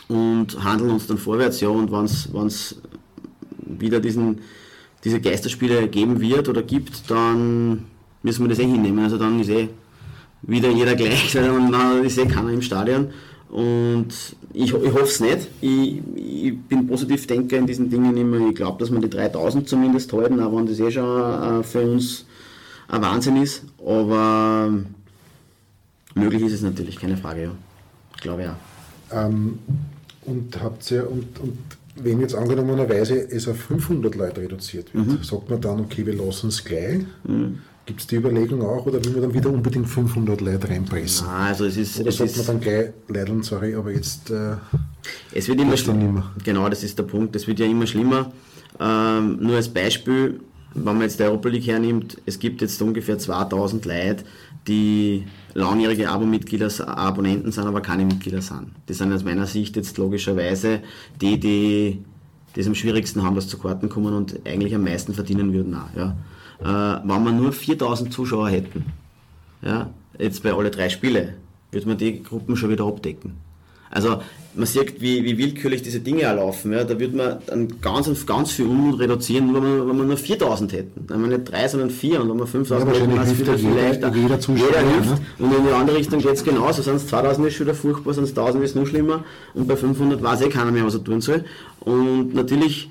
und handeln uns dann vorwärts. Ja, und wenn es wieder diesen, diese Geisterspiele geben wird oder gibt, dann müssen wir das eh hinnehmen. Also dann ist eh wieder jeder gleich und dann ist eh keiner im Stadion. Und ich, ich hoffe es nicht. Ich, ich bin positiv Denker in diesen Dingen immer. Ich glaube, dass wir die 3000 zumindest halten, auch wenn das eh schon äh, für uns ein Wahnsinn ist. Aber möglich ist es natürlich, keine Frage. Ja. Ich glaube ja. Ähm, und habt ihr, und, und wenn jetzt angenommenerweise es auf 500 Leute reduziert wird, mhm. sagt man dann, okay, wir lassen es gleich. Mhm. Gibt es die Überlegung auch oder will man dann wieder unbedingt 500 Leute reinpressen? Nein, also es ist, oder es sagt man dann gleich, Leidl, sorry, aber jetzt äh, es wird immer schlimmer. Genau, das ist der Punkt. Es wird ja immer schlimmer. Ähm, nur als Beispiel, wenn man jetzt die Europa League hernimmt, es gibt jetzt ungefähr 2000 Leute, die langjährige Abo-Mitglieder, Abonnenten sind, aber keine Mitglieder sind. Das sind aus meiner Sicht jetzt logischerweise die, die es am schwierigsten haben, dass zu Karten kommen und eigentlich am meisten verdienen würden auch. Ja äh, wenn wir nur 4000 Zuschauer hätten, ja, jetzt bei alle drei Spiele, wird man die Gruppen schon wieder abdecken. Also man sieht, wie, wie willkürlich diese Dinge auch laufen. Ja. Da würde man dann ganz, ganz viel Unmut reduzieren, wenn wir, wenn wir nur 4000 hätten. Wenn wir nicht drei, sondern vier und wenn wir 5000 Ja, hätten, hilft wieder ja viel jeder- leichter. jeder Zuschauer, Jeder hilft. ne? Und in die andere Richtung geht es genauso. Sind es 2000 ist schon wieder furchtbar, sind es 1000 ist noch schlimmer und bei 500 weiß eh keiner mehr, was er tun soll. Und natürlich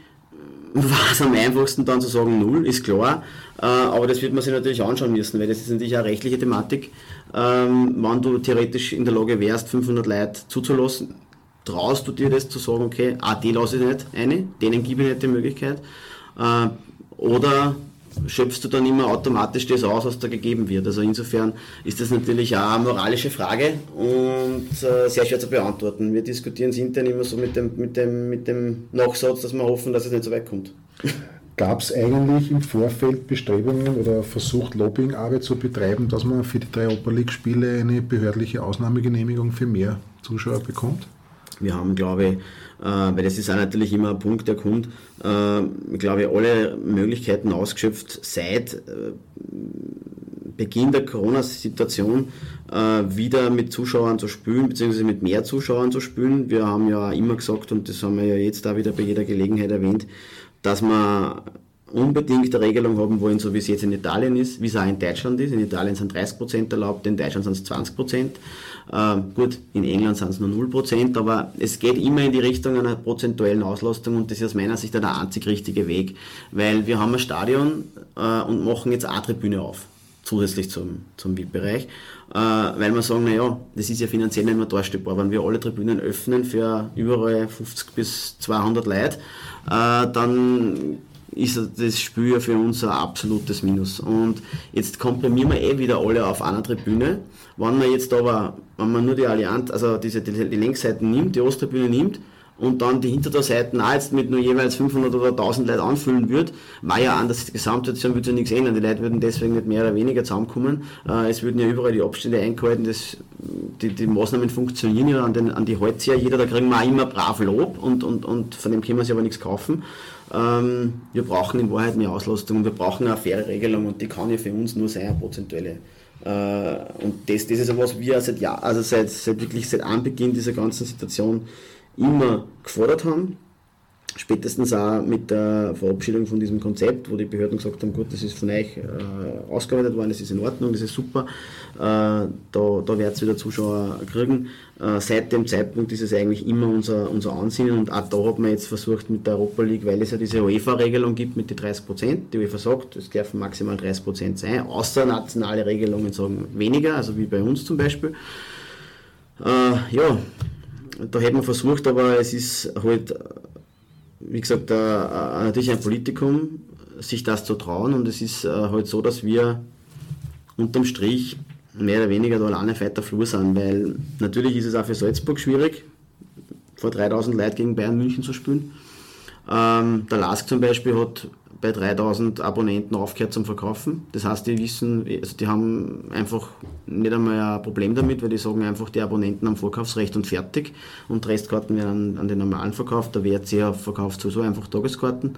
war es am einfachsten dann zu sagen, null, ist klar. Äh, aber das wird man sich natürlich anschauen müssen, weil das ist natürlich eine rechtliche Thematik. Ähm, wenn du theoretisch in der Lage wärst, 500 Leute zuzulassen, traust du dir das zu sagen, okay, ah, die lasse ich nicht eine, denen gebe ich nicht die Möglichkeit. Äh, oder schöpfst du dann immer automatisch das aus, was da gegeben wird. Also insofern ist das natürlich auch eine moralische Frage und äh, sehr schwer zu beantworten. Wir diskutieren es intern immer so mit dem, mit, dem, mit dem Nachsatz, dass wir hoffen, dass es nicht so weit kommt. Gab es eigentlich im Vorfeld Bestrebungen oder versucht, Lobbyingarbeit zu betreiben, dass man für die drei Oper League-Spiele eine behördliche Ausnahmegenehmigung für mehr Zuschauer bekommt? Wir haben, glaube ich, weil das ist auch natürlich immer ein Punkt, der kommt, äh, ich glaube, alle Möglichkeiten ausgeschöpft seit äh, Beginn der Corona-Situation äh, wieder mit Zuschauern zu spielen, beziehungsweise mit mehr Zuschauern zu spielen. Wir haben ja immer gesagt, und das haben wir ja jetzt da wieder bei jeder Gelegenheit erwähnt, dass wir unbedingt eine Regelung haben wollen, so wie es jetzt in Italien ist, wie es auch in Deutschland ist. In Italien sind 30% erlaubt, in Deutschland sind es 20%. Ähm, gut, in England sind es nur 0%, aber es geht immer in die Richtung einer prozentuellen Auslastung und das ist aus meiner Sicht der einzig richtige Weg, weil wir haben ein Stadion äh, und machen jetzt eine Tribüne auf, zusätzlich zum, zum VIP-Bereich, äh, weil wir sagen, naja, das ist ja finanziell nicht mehr darstellbar. Wenn wir alle Tribünen öffnen für überall 50 bis 200 Leute, äh, dann ist das Spiel für uns ein absolutes Minus. Und jetzt komprimieren wir eh wieder alle auf einer Tribüne. Wenn man jetzt aber, wenn man nur die Allianz, also diese, die, die Längsseiten nimmt, die Osttribüne nimmt, und dann die Hintertorseiten auch jetzt mit nur jeweils 500 oder 1000 Leuten anfüllen wird, war ja an der Gesamtsituation würde ja nichts ändern. Die Leute würden deswegen nicht mehr oder weniger zusammenkommen. Äh, es würden ja überall die Abstände eingehalten. Das, die, die Maßnahmen funktionieren ja an, den, an die sich ja jeder. Da kriegen wir auch immer brav Lob und, und, und von dem können wir sich aber nichts kaufen. Ähm, wir brauchen in Wahrheit mehr Auslastung und wir brauchen eine faire Regelung und die kann ja für uns nur sein, eine prozentuelle. Äh, und das, das ist ja was wir seit Jahr, also seit, seit wirklich seit Anbeginn dieser ganzen Situation immer gefordert haben. Spätestens auch mit der Verabschiedung von diesem Konzept, wo die Behörden gesagt haben, gut, das ist von euch äh, ausgearbeitet worden, das ist in Ordnung, das ist super, äh, da, da wird es wieder Zuschauer kriegen. Äh, seit dem Zeitpunkt ist es eigentlich immer unser, unser Ansinnen und auch da hat man jetzt versucht mit der Europa League, weil es ja diese UEFA-Regelung gibt mit den 30 Prozent, die UEFA sagt, es dürfen maximal 30 Prozent sein, außer nationale Regelungen sagen weniger, also wie bei uns zum Beispiel. Äh, ja, da hätte man versucht, aber es ist halt, wie gesagt, natürlich ein Politikum, sich das zu trauen und es ist äh, halt so, dass wir unterm Strich mehr oder weniger da alleine weiter Flur sind, weil natürlich ist es auch für Salzburg schwierig, vor 3000 Leuten gegen Bayern München zu spielen. Ähm, der LASK zum Beispiel hat bei 3000 Abonnenten aufgehört zum Verkaufen. Das heißt, die wissen, also die haben einfach nicht einmal ein Problem damit, weil die sagen einfach, die Abonnenten haben Vorkaufsrecht und fertig und Restkarten werden an, an den normalen verkauft. Der WRC verkauft sowieso einfach Tageskarten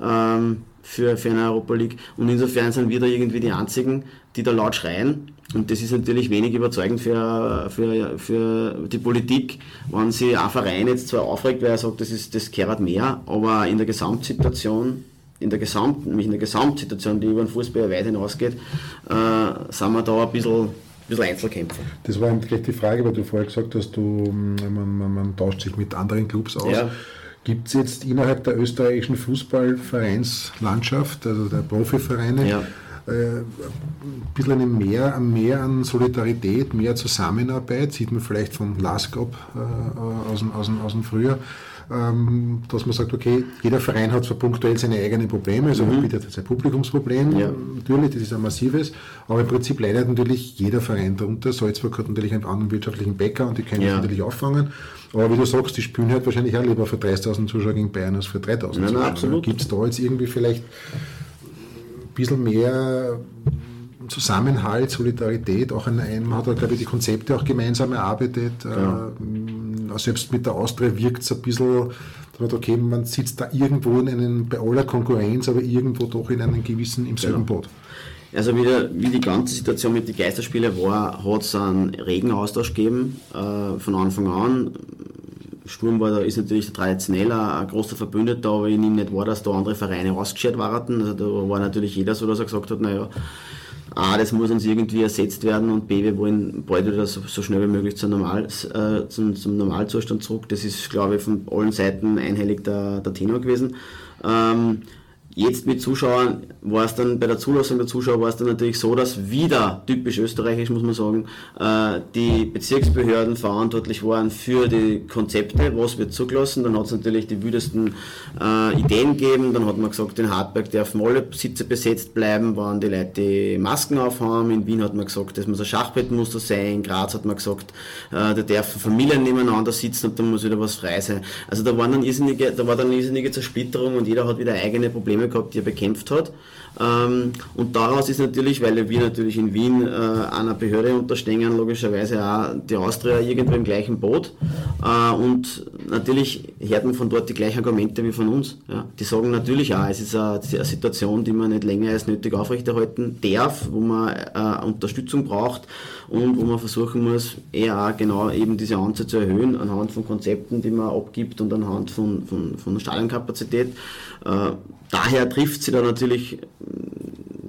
ähm, für, für eine Europa League. Und insofern sind wir da irgendwie die Einzigen, die da laut schreien. Und das ist natürlich wenig überzeugend für, für, für die Politik, wenn sie ein Verein jetzt zwar aufregt, weil er sagt, das, ist, das gehört mehr, aber in der Gesamtsituation in der, Gesamt, nämlich in der Gesamtsituation, die über den Fußball weit hinausgeht, äh, sind wir da ein bisschen, ein bisschen Einzelkämpfer. Das war gleich die Frage, weil du vorher gesagt hast, du, man, man, man tauscht sich mit anderen Clubs aus. Ja. Gibt es jetzt innerhalb der österreichischen Fußballvereinslandschaft, also der Profivereine, Ja. äh, ein bisschen eine mehr, mehr an Solidarität, mehr Zusammenarbeit, sieht man vielleicht vom LASK-Up äh, aus, dem- aus, dem- aus dem Frühjahr, dass man sagt, okay, jeder Verein hat zwar punktuell seine eigenen Probleme, also mhm. bietet jetzt ein Publikumsproblem, Ja. natürlich, das ist ein massives, aber im Prinzip leidet natürlich jeder Verein darunter. Salzburg hat natürlich einen anderen wirtschaftlichen Bäcker und die können Ja. das natürlich auffangen. Aber wie du sagst, die spielen halt wahrscheinlich auch lieber für 30.000 Zuschauer gegen Bayern als für 3.000 Nein, nein, Zuschauer. absolut. Gibt es da jetzt irgendwie vielleicht ein bisschen mehr Zusammenhalt, Solidarität, auch ein, man hat, ja, glaube ich, die Konzepte auch gemeinsam erarbeitet. Äh, selbst mit der Austria wirkt es ein bisschen, okay, man sitzt da irgendwo in einem, bei aller Konkurrenz, aber irgendwo doch in einem gewissen, im selben Boot. Also wie, der, wie die ganze Situation mit den Geisterspielen war, hat es einen regen Austausch gegeben äh, von Anfang an. Sturm war da, ist natürlich traditionell ein, ein großer Verbündeter, aber ich nehme nicht wahr, dass da andere Vereine ausgeschert waren. Also da war natürlich jeder so, dass er gesagt hat, naja, A, das muss uns irgendwie ersetzt werden und B, wir wollen bald wieder so, so schnell wie möglich zum, Normal, äh, zum, zum Normalzustand zurück. Das ist, glaube ich, von allen Seiten einhellig der, der Tenor gewesen. Ähm, Jetzt mit Zuschauern war es dann bei der Zulassung der Zuschauer war es dann natürlich so, dass wieder typisch österreichisch muss man sagen, äh, die Bezirksbehörden verantwortlich waren für die Konzepte, was wird zugelassen. Dann hat es natürlich die wüdesten äh, Ideen gegeben. Dann hat man gesagt, in Hartberg dürfen alle Sitze besetzt bleiben, waren die Leute die Masken aufhaben. In Wien hat man gesagt, das muss ein Schachbettmuster sein. In Graz hat man gesagt, äh, da dürfen Familien nebeneinander sitzen und dann muss wieder was frei sein. Also da, waren dann irrsinnige, da war dann irrsinnige Zersplitterung und jeder hat wieder eigene Probleme Probleme gehabt, die er bekämpft hat. Ähm, und daraus ist natürlich, weil wir natürlich in Wien äh, einer Behörde unterstehen, logischerweise auch die Austria irgendwo im gleichen Boot. Äh, und natürlich hört man von dort die gleichen Argumente wie von uns. Die sagen natürlich auch, es ist eine, Situation, die man nicht länger als nötig aufrechterhalten darf, wo man äh, Unterstützung braucht und wo man versuchen muss, eher auch genau eben diese Anzahl zu erhöhen anhand von Konzepten, die man abgibt und anhand von, von, von Stadionkapazität. Daher trifft sie da natürlich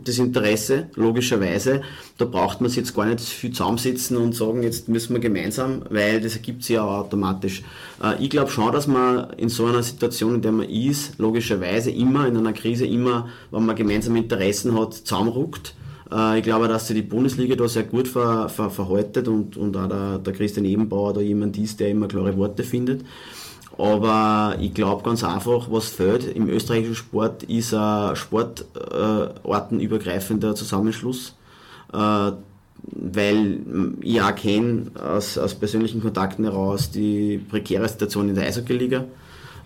das Interesse, logischerweise. Da braucht man sich jetzt gar nicht viel zusammensitzen und sagen, jetzt müssen wir gemeinsam, weil das ergibt sich ja automatisch. Äh, ich glaube schon, dass man in so einer Situation, in der man ist, logischerweise immer, in einer Krise immer, wenn man gemeinsame Interessen hat, zusammenruckt. Äh, ich glaube, dass sich die Bundesliga da sehr gut ver, ver, verhaltet und, und auch der, der Christian Ebenbauer da jemand ist, der immer klare Worte findet. Aber ich glaube ganz einfach, was fehlt im österreichischen Sport, ist ein sportartenübergreifender Zusammenschluss. Äh, weil ich auch kenne aus, aus persönlichen Kontakten heraus die prekäre Situation in der Eishockey-Liga,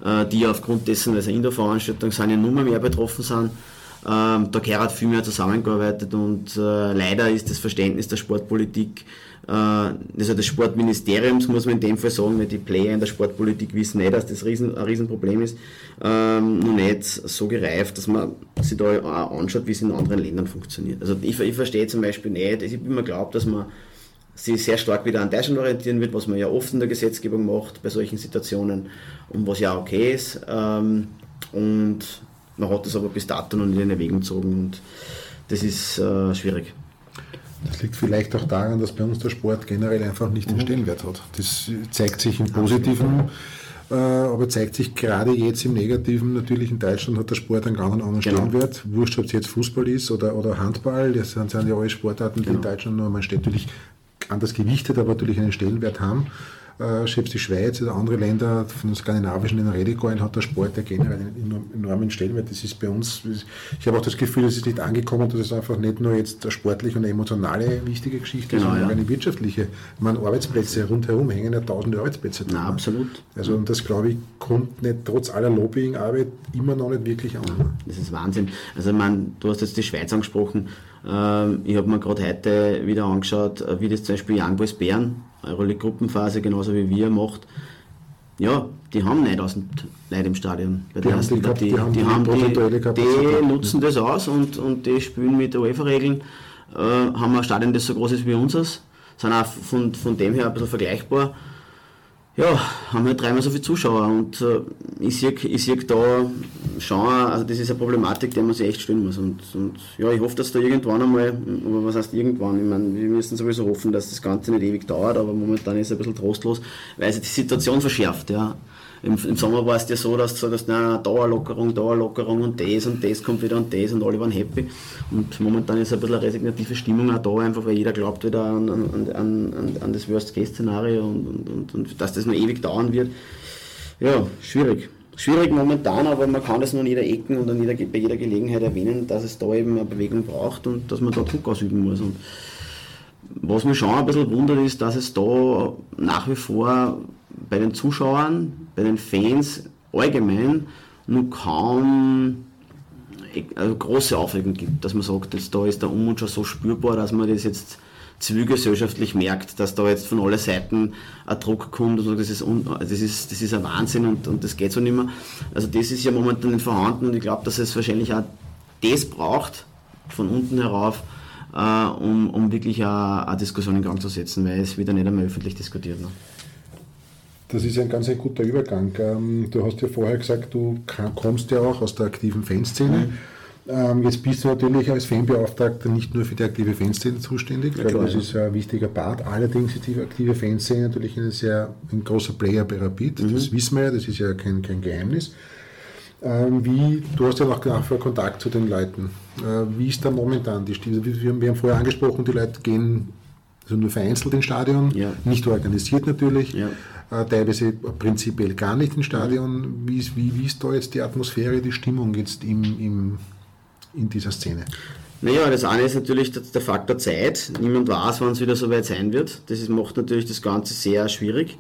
äh, die aufgrund dessen, dass eine Indoor-Veranstaltung sind, ja nur mehr betroffen sind. Ähm, da gehört viel mehr zusammengearbeitet und äh, leider ist das Verständnis der Sportpolitik also des Sportministeriums, muss man in dem Fall sagen, weil die Player in der Sportpolitik wissen nicht, dass das ein Riesenproblem ist, ähm, noch nicht so gereift, dass man sich da auch anschaut, wie es in anderen Ländern funktioniert. Also ich, ich verstehe zum Beispiel nicht, ich habe immer glaubt, dass man sich sehr stark wieder an Deutschland orientieren wird, was man ja oft in der Gesetzgebung macht bei solchen Situationen und was ja okay ist. Ähm, und man hat das aber bis dato noch nicht in Erwägung gezogen und das ist äh, schwierig. Das liegt vielleicht auch daran, dass bei uns der Sport generell einfach nicht den mhm. Stellenwert hat. Das zeigt sich im Positiven, äh, aber zeigt sich gerade jetzt im Negativen. Natürlich in Deutschland hat der Sport einen ganz anderen genau. Stellenwert. Wurscht, ob es jetzt Fußball ist oder, oder Handball, das sind, sind ja alle Sportarten, die genau. in Deutschland nur, steht natürlich anders gewichtet, aber natürlich einen Stellenwert haben äh, selbst die Schweiz oder andere Länder von den skandinavischen in Redegoin hat der Sport ja generell einen enormen Stellenwert. Das ist bei uns, ich habe auch das Gefühl, es ist nicht angekommen, dass es einfach nicht nur jetzt eine sportliche und emotionale wichtige Geschichte genau, sondern ja. eine wirtschaftliche. Ich meine, Arbeitsplätze rundherum hängen ja tausende Arbeitsplätze dran. Absolut. Also und das glaube ich kommt nicht trotz aller Lobbyingarbeit immer noch nicht wirklich an. Das ist Wahnsinn. Also meine, du hast jetzt die Schweiz angesprochen. Ähm, ich habe mir gerade heute wieder angeschaut, äh, wie das zum Beispiel Young Boys Bern Euroleague-Gruppenphase genauso wie wir macht, ja, die haben 9000 Leute im Stadion. Bei die, haben die, die, die, haben die, haben die, die nutzen das aus und, und die spielen mit der UEFA-Regeln, äh, haben ein Stadion, das so groß ist wie unseres, sind auch von, von dem her ein bisschen vergleichbar ja, haben wir dreimal so viele Zuschauer und äh, ich sehe ich seh da schon, also das ist eine Problematik, der man sich echt stellen muss und, und ja, ich hoffe, dass da irgendwann einmal, aber was heißt irgendwann, ich meine, wir müssen sowieso hoffen, dass das Ganze nicht ewig dauert, aber momentan ist es ein bisschen trostlos, weil sich die Situation verschärft, ja. Im, Im, Sommer war es ja so, dass du sagst, na, Dauerlockerung, Dauerlockerung und das und das kommt wieder und das und alle waren happy. Und momentan ist ein bisschen eine resignative Stimmung auch da, einfach weil jeder glaubt wieder an, an, an, an das Worst-Case-Szenario und, und, und, und, dass das noch ewig dauern wird. Ja, schwierig. Schwierig momentan, aber man kann das nur an jeder Ecken und an jeder, bei jeder Gelegenheit erwähnen, dass es da eben eine Bewegung braucht und dass man da Druck ausüben muss. Und was mich schon ein bisschen wundert, ist, dass es da nach wie vor bei den Zuschauern, bei den Fans allgemein nur kaum also große Aufregung gibt, dass man sagt, jetzt, da ist der Unmut schon so spürbar, dass man das jetzt zivilgesellschaftlich merkt, dass da jetzt von allen Seiten ein Druck kommt und das ist, das ist, das ist ein Wahnsinn und, und das geht so nicht mehr. Also das ist ja momentan nicht vorhanden und ich glaube, dass es wahrscheinlich auch das braucht, von unten herauf, äh, um, um wirklich eine, eine, Diskussion in Gang zu setzen, weil es wieder nicht einmal öffentlich diskutiert. Ne? Das ist ein ganz ein guter Übergang. Ähm, du hast ja vorher gesagt, du kommst ja auch aus der aktiven Fanszene. Mhm. Ähm, jetzt bist du natürlich als Fanbeauftragter nicht nur für die aktive Fanszene zuständig, ja, klar, das ist ein wichtiger Part. Allerdings ist die aktive Fanszene natürlich ein sehr ein großer Player bei Rapid. Mhm. Das wissen wir ja, das ist ja kein, kein Geheimnis. Ähm, wie, du hast ja noch nachher Kontakt zu den Leuten. Äh, wie ist da momentan die Stimme? Wir, wir haben vorher angesprochen, die Leute gehen also nur vereinzelt ins Stadion, ja. nicht organisiert natürlich, ja. äh, teilweise prinzipiell gar nicht ins Stadion. Wie ist, wie, wie ist da jetzt die Atmosphäre, die Stimmung jetzt im, im, in dieser Szene? Naja, das eine ist natürlich der Faktor Zeit. Niemand weiß, wann es wieder so weit sein wird. Das macht natürlich das Ganze sehr schwierig.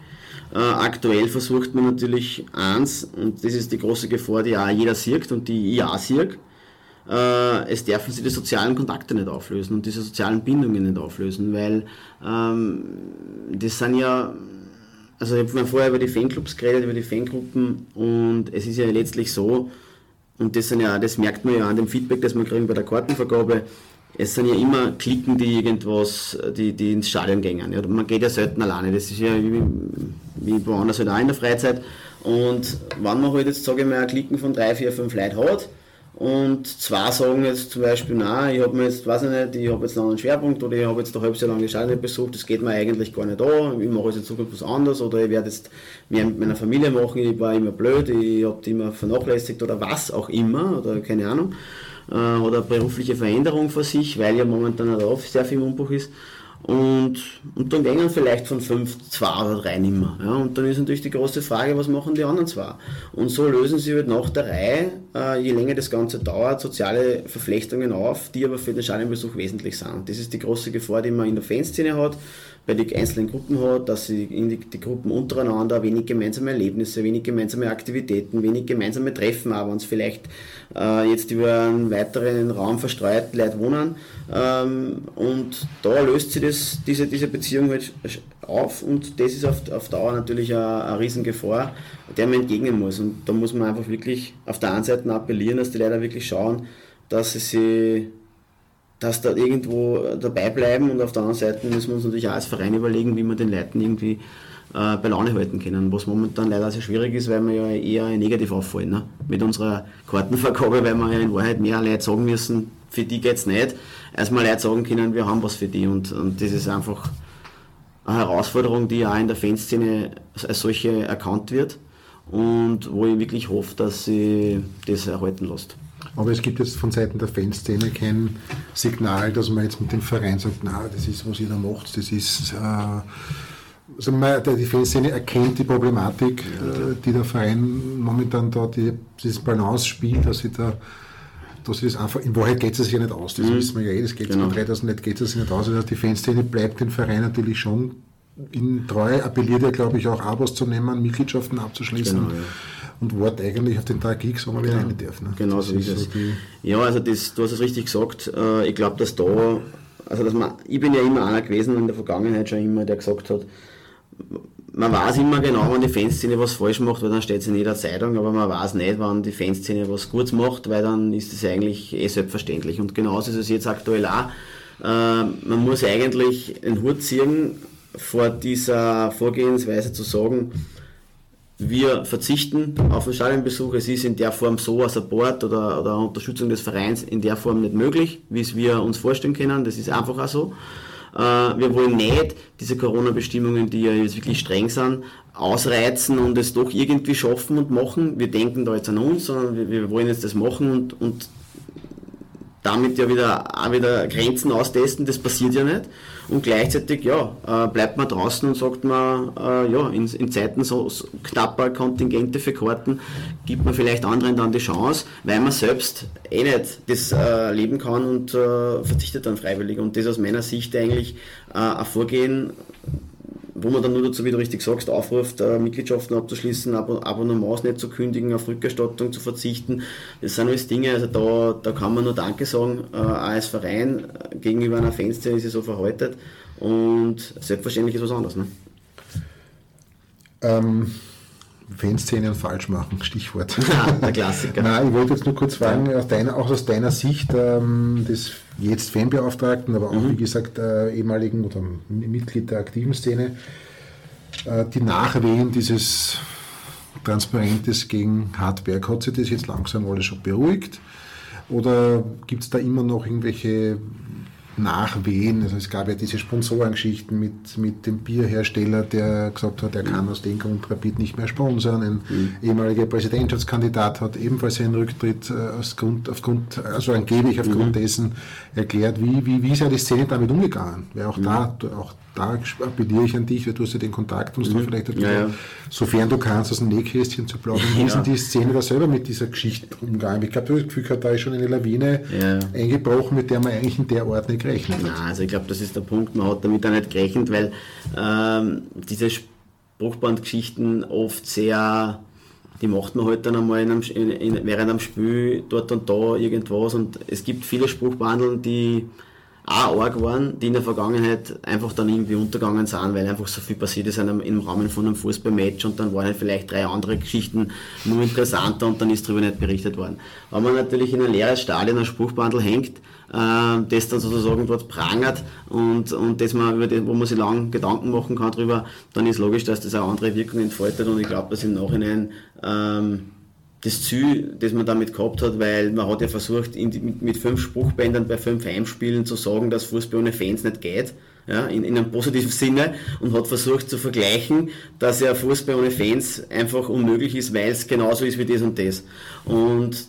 Äh, aktuell versucht man natürlich eins, und das ist die große Gefahr, die auch jeder sieht und die ich auch sehe, äh, es dürfen sich die sozialen Kontakte nicht auflösen und diese sozialen Bindungen nicht auflösen, weil ähm, das sind ja, also ich habe vorher über die Fanclubs geredet, über die Fangruppen und es ist ja letztlich so, und das, sind ja, das merkt man ja an dem Feedback, das wir kriegen bei der Kartenvergabe, es sind ja immer Klicken, die irgendwas, die, die ins Stadion gehen. Ja, man geht ja selten alleine. Das ist ja wie, wie woanders halt auch in der Freizeit. Und wenn man halt jetzt, sage ich mal, Klicken von drei, vier, fünf Leuten hat, und zwei sagen jetzt zum Beispiel, nein, ich habe mir jetzt, weiß ich nicht, ich habe jetzt einen Schwerpunkt oder ich habe jetzt ein halbes Jahr lang die Stadion besucht, das geht mir eigentlich gar nicht an, ich mache jetzt in Zukunft was anderes oder ich werde jetzt mehr mit meiner Familie machen, ich war immer blöd, ich habe die immer vernachlässigt oder was auch immer oder keine Ahnung äh, oder berufliche Veränderung vor sich, weil ja momentan auch sehr viel Umbruch ist. Und, und dann gehen vielleicht von fünf zwei oder drei nimmer. Ja? Und dann ist natürlich die große Frage, was machen die anderen zwei? Und so lösen sie halt nach der Reihe, je länger das Ganze dauert, soziale Verflechtungen auf, die aber für den Stadionbesuch wesentlich sind. Das ist die große Gefahr, die man in der Fanszene hat, bei den einzelnen Gruppen hat, dass sie die, die, Gruppen untereinander wenig gemeinsame Erlebnisse, wenig gemeinsame Aktivitäten, wenig gemeinsame Treffen, aber wenn es vielleicht äh, jetzt über einen weiteren Raum verstreut Leute wohnen. Ähm, und da löst sich das, diese, diese Beziehung halt auf und das ist auf, auf Dauer natürlich eine, eine Riesengefahr, der man entgegnen muss. Und da muss man einfach wirklich auf der einen Seite appellieren, dass die Leute wirklich schauen, dass sie dass da irgendwo dabei bleiben und auf der anderen Seite müssen wir uns natürlich auch als Verein überlegen, wie wir den Leuten irgendwie äh, bei Laune halten können, was momentan leider sehr schwierig ist, weil wir ja eher negativ auffallen ne? mit unserer Kartenvergabe, weil wir ja in Wahrheit mehr Leute sagen müssen, für die geht es nicht, als wir Leute sagen können, wir haben was für die und, und das ist einfach Herausforderung, die auch in der Fanszene als solche erkannt wird und wo ich wirklich hoffe, dass sie das erhalten lässt. Aber es gibt jetzt von Seiten der Fanszene kein Signal, dass man jetzt mit dem Verein sagt, na, das ist, was ihr da macht, das ist... Äh, also man, die Fanszene erkennt die Problematik, äh, die der Verein momentan da, die, dieses Balance spielt, dass sie da dass das einfach, in Wahrheit geht es sich ja nicht aus, das mhm. wissen wir ja eh, das geht genau. mit 3000 nicht, geht es sich nicht aus. Also die Fanszene bleibt den Verein natürlich schon in treu, appelliert ja glaube ich auch Abos zu nehmen, Mitgliedschaften abzuschließen. Genau, ja und Wort eigentlich auf den Tag X, wo man wieder rein darf. Ne? Genau so ist es. So ja, also das, du hast es richtig gesagt. Äh, ich glaube, dass da, also dass man, ich bin ja immer einer gewesen in der Vergangenheit schon immer, der gesagt hat, man weiß immer genau, wenn die Fanszene was falsch macht, weil dann steht es in jeder Zeitung, aber man weiß nicht, wann die Fanszene was Gutes macht, weil dann ist es eigentlich eh selbstverständlich. Und genauso ist es jetzt aktuell auch. Äh, man muss eigentlich den Hut ziehen vor dieser Vorgehensweise zu sagen, wir verzichten auf den Stadionbesuch. Es ist in der Form so ein Support oder, oder Unterstützung des Vereins in der Form nicht möglich, wie es wir uns vorstellen können. Das ist einfach auch so. Äh, wir wollen nicht diese Corona-Bestimmungen, die ja jetzt wirklich streng sind, ausreizen und es doch irgendwie schaffen und machen. Wir denken da jetzt an uns, sondern wir, wir wollen jetzt das machen und, und damit ja wieder, auch wieder Grenzen austesten, das passiert ja nicht. Und gleichzeitig, ja, äh, bleibt man draußen und sagt man, äh, ja, in, in Zeiten so, so, knapper Kontingente für Karten gibt man vielleicht anderen dann die Chance, weil man selbst eh nicht das äh, leben kann und äh, verzichtet dann freiwillig. Und das aus meiner Sicht eigentlich ein Vorgehen, wo man dann nur dazu, wie du richtig sagst, aufruft, äh, Mitgliedschaften abzuschließen, Ab Abonnements nicht zu kündigen, auf Rückerstattung zu verzichten. Das sind alles Dinge, also da, da kann man nur Danke sagen, äh, als Verein äh, gegenüber einer Fanszene ist sie so verhaltet und selbstverständlich ist was anderes. Ne? Ähm, Fanszenen falsch machen, Stichwort. Ja, der Klassiker. Nein, ich wollte jetzt nur kurz fragen, aus deiner, auch aus deiner Sicht ähm, des jetzt Fanbeauftragten, aber auch, mhm. wie gesagt, äh, ehemaligen oder Mitglied der aktiven Szene, äh, die Nachwehen dieses Transparentes gegen Hartberg, hat sich das jetzt langsam alles schon beruhigt? Oder gibt es da immer noch irgendwelche Nachwehen. Also es gab ja diese Sponsorengeschichten mit, mit dem Bierhersteller, der gesagt hat, er kann aus dem Grund Rapid nicht mehr sponsern. Ein mhm. ehemaliger Präsidentschaftskandidat hat ebenfalls seinen Rücktritt äh, aus Grund, aufgrund, also angeblich aufgrund mhm. dessen erklärt. Wie, wie, wie ist ja die Szene damit umgegangen? Weil auch mhm. da, auch da appelliere ich an dich, weil du hast ja den Kontakt und mhm. vielleicht ja, ja. sofern du kannst, aus dem Nähkästchen zu plaudern. Wie ist denn die Szene da selber mit dieser Geschichte umgegangen? Ich glaube, das Gefühl hat, da ist schon eine Lawine eingebrochen, mit der man eigentlich in der Art nicht gerechnet hat. Nein, also ich glaube, das ist der Punkt, man hat damit auch nicht gerechnet, weil ähm, diese Spruchbandgeschichten oft sehr die macht man halt dann einmal in einem, in, in, während einem Spiel dort und da irgendwas und es gibt viele Spruchbandeln, die auch arg waren, die in der Vergangenheit einfach dann irgendwie untergegangen sind, weil einfach so viel passiert ist einem, im Rahmen von einem Fußballmatch und dann waren halt vielleicht drei andere Geschichten nur interessanter und dann ist darüber nicht berichtet worden. Wenn man natürlich in ein leeres Stadion ein Spruchbandel hängt, äh, das dann sozusagen dort prangert und, und das man, über den, wo man sich lang Gedanken machen kann drüber, dann ist logisch, dass das auch andere Wirkungen entfaltet und ich glaube, dass im Nachhinein ähm, das Ziel, das man damit gehabt hat, weil man hat ja versucht, die, mit, mit, fünf Spruchbändern bei fünf Heimspielen zu sagen, dass Fußball ohne Fans nicht geht, ja, in, in einem positiven Sinne, und hat versucht zu vergleichen, dass ja Fußball ohne Fans einfach unmöglich ist, weil es genauso ist wie das und das. Und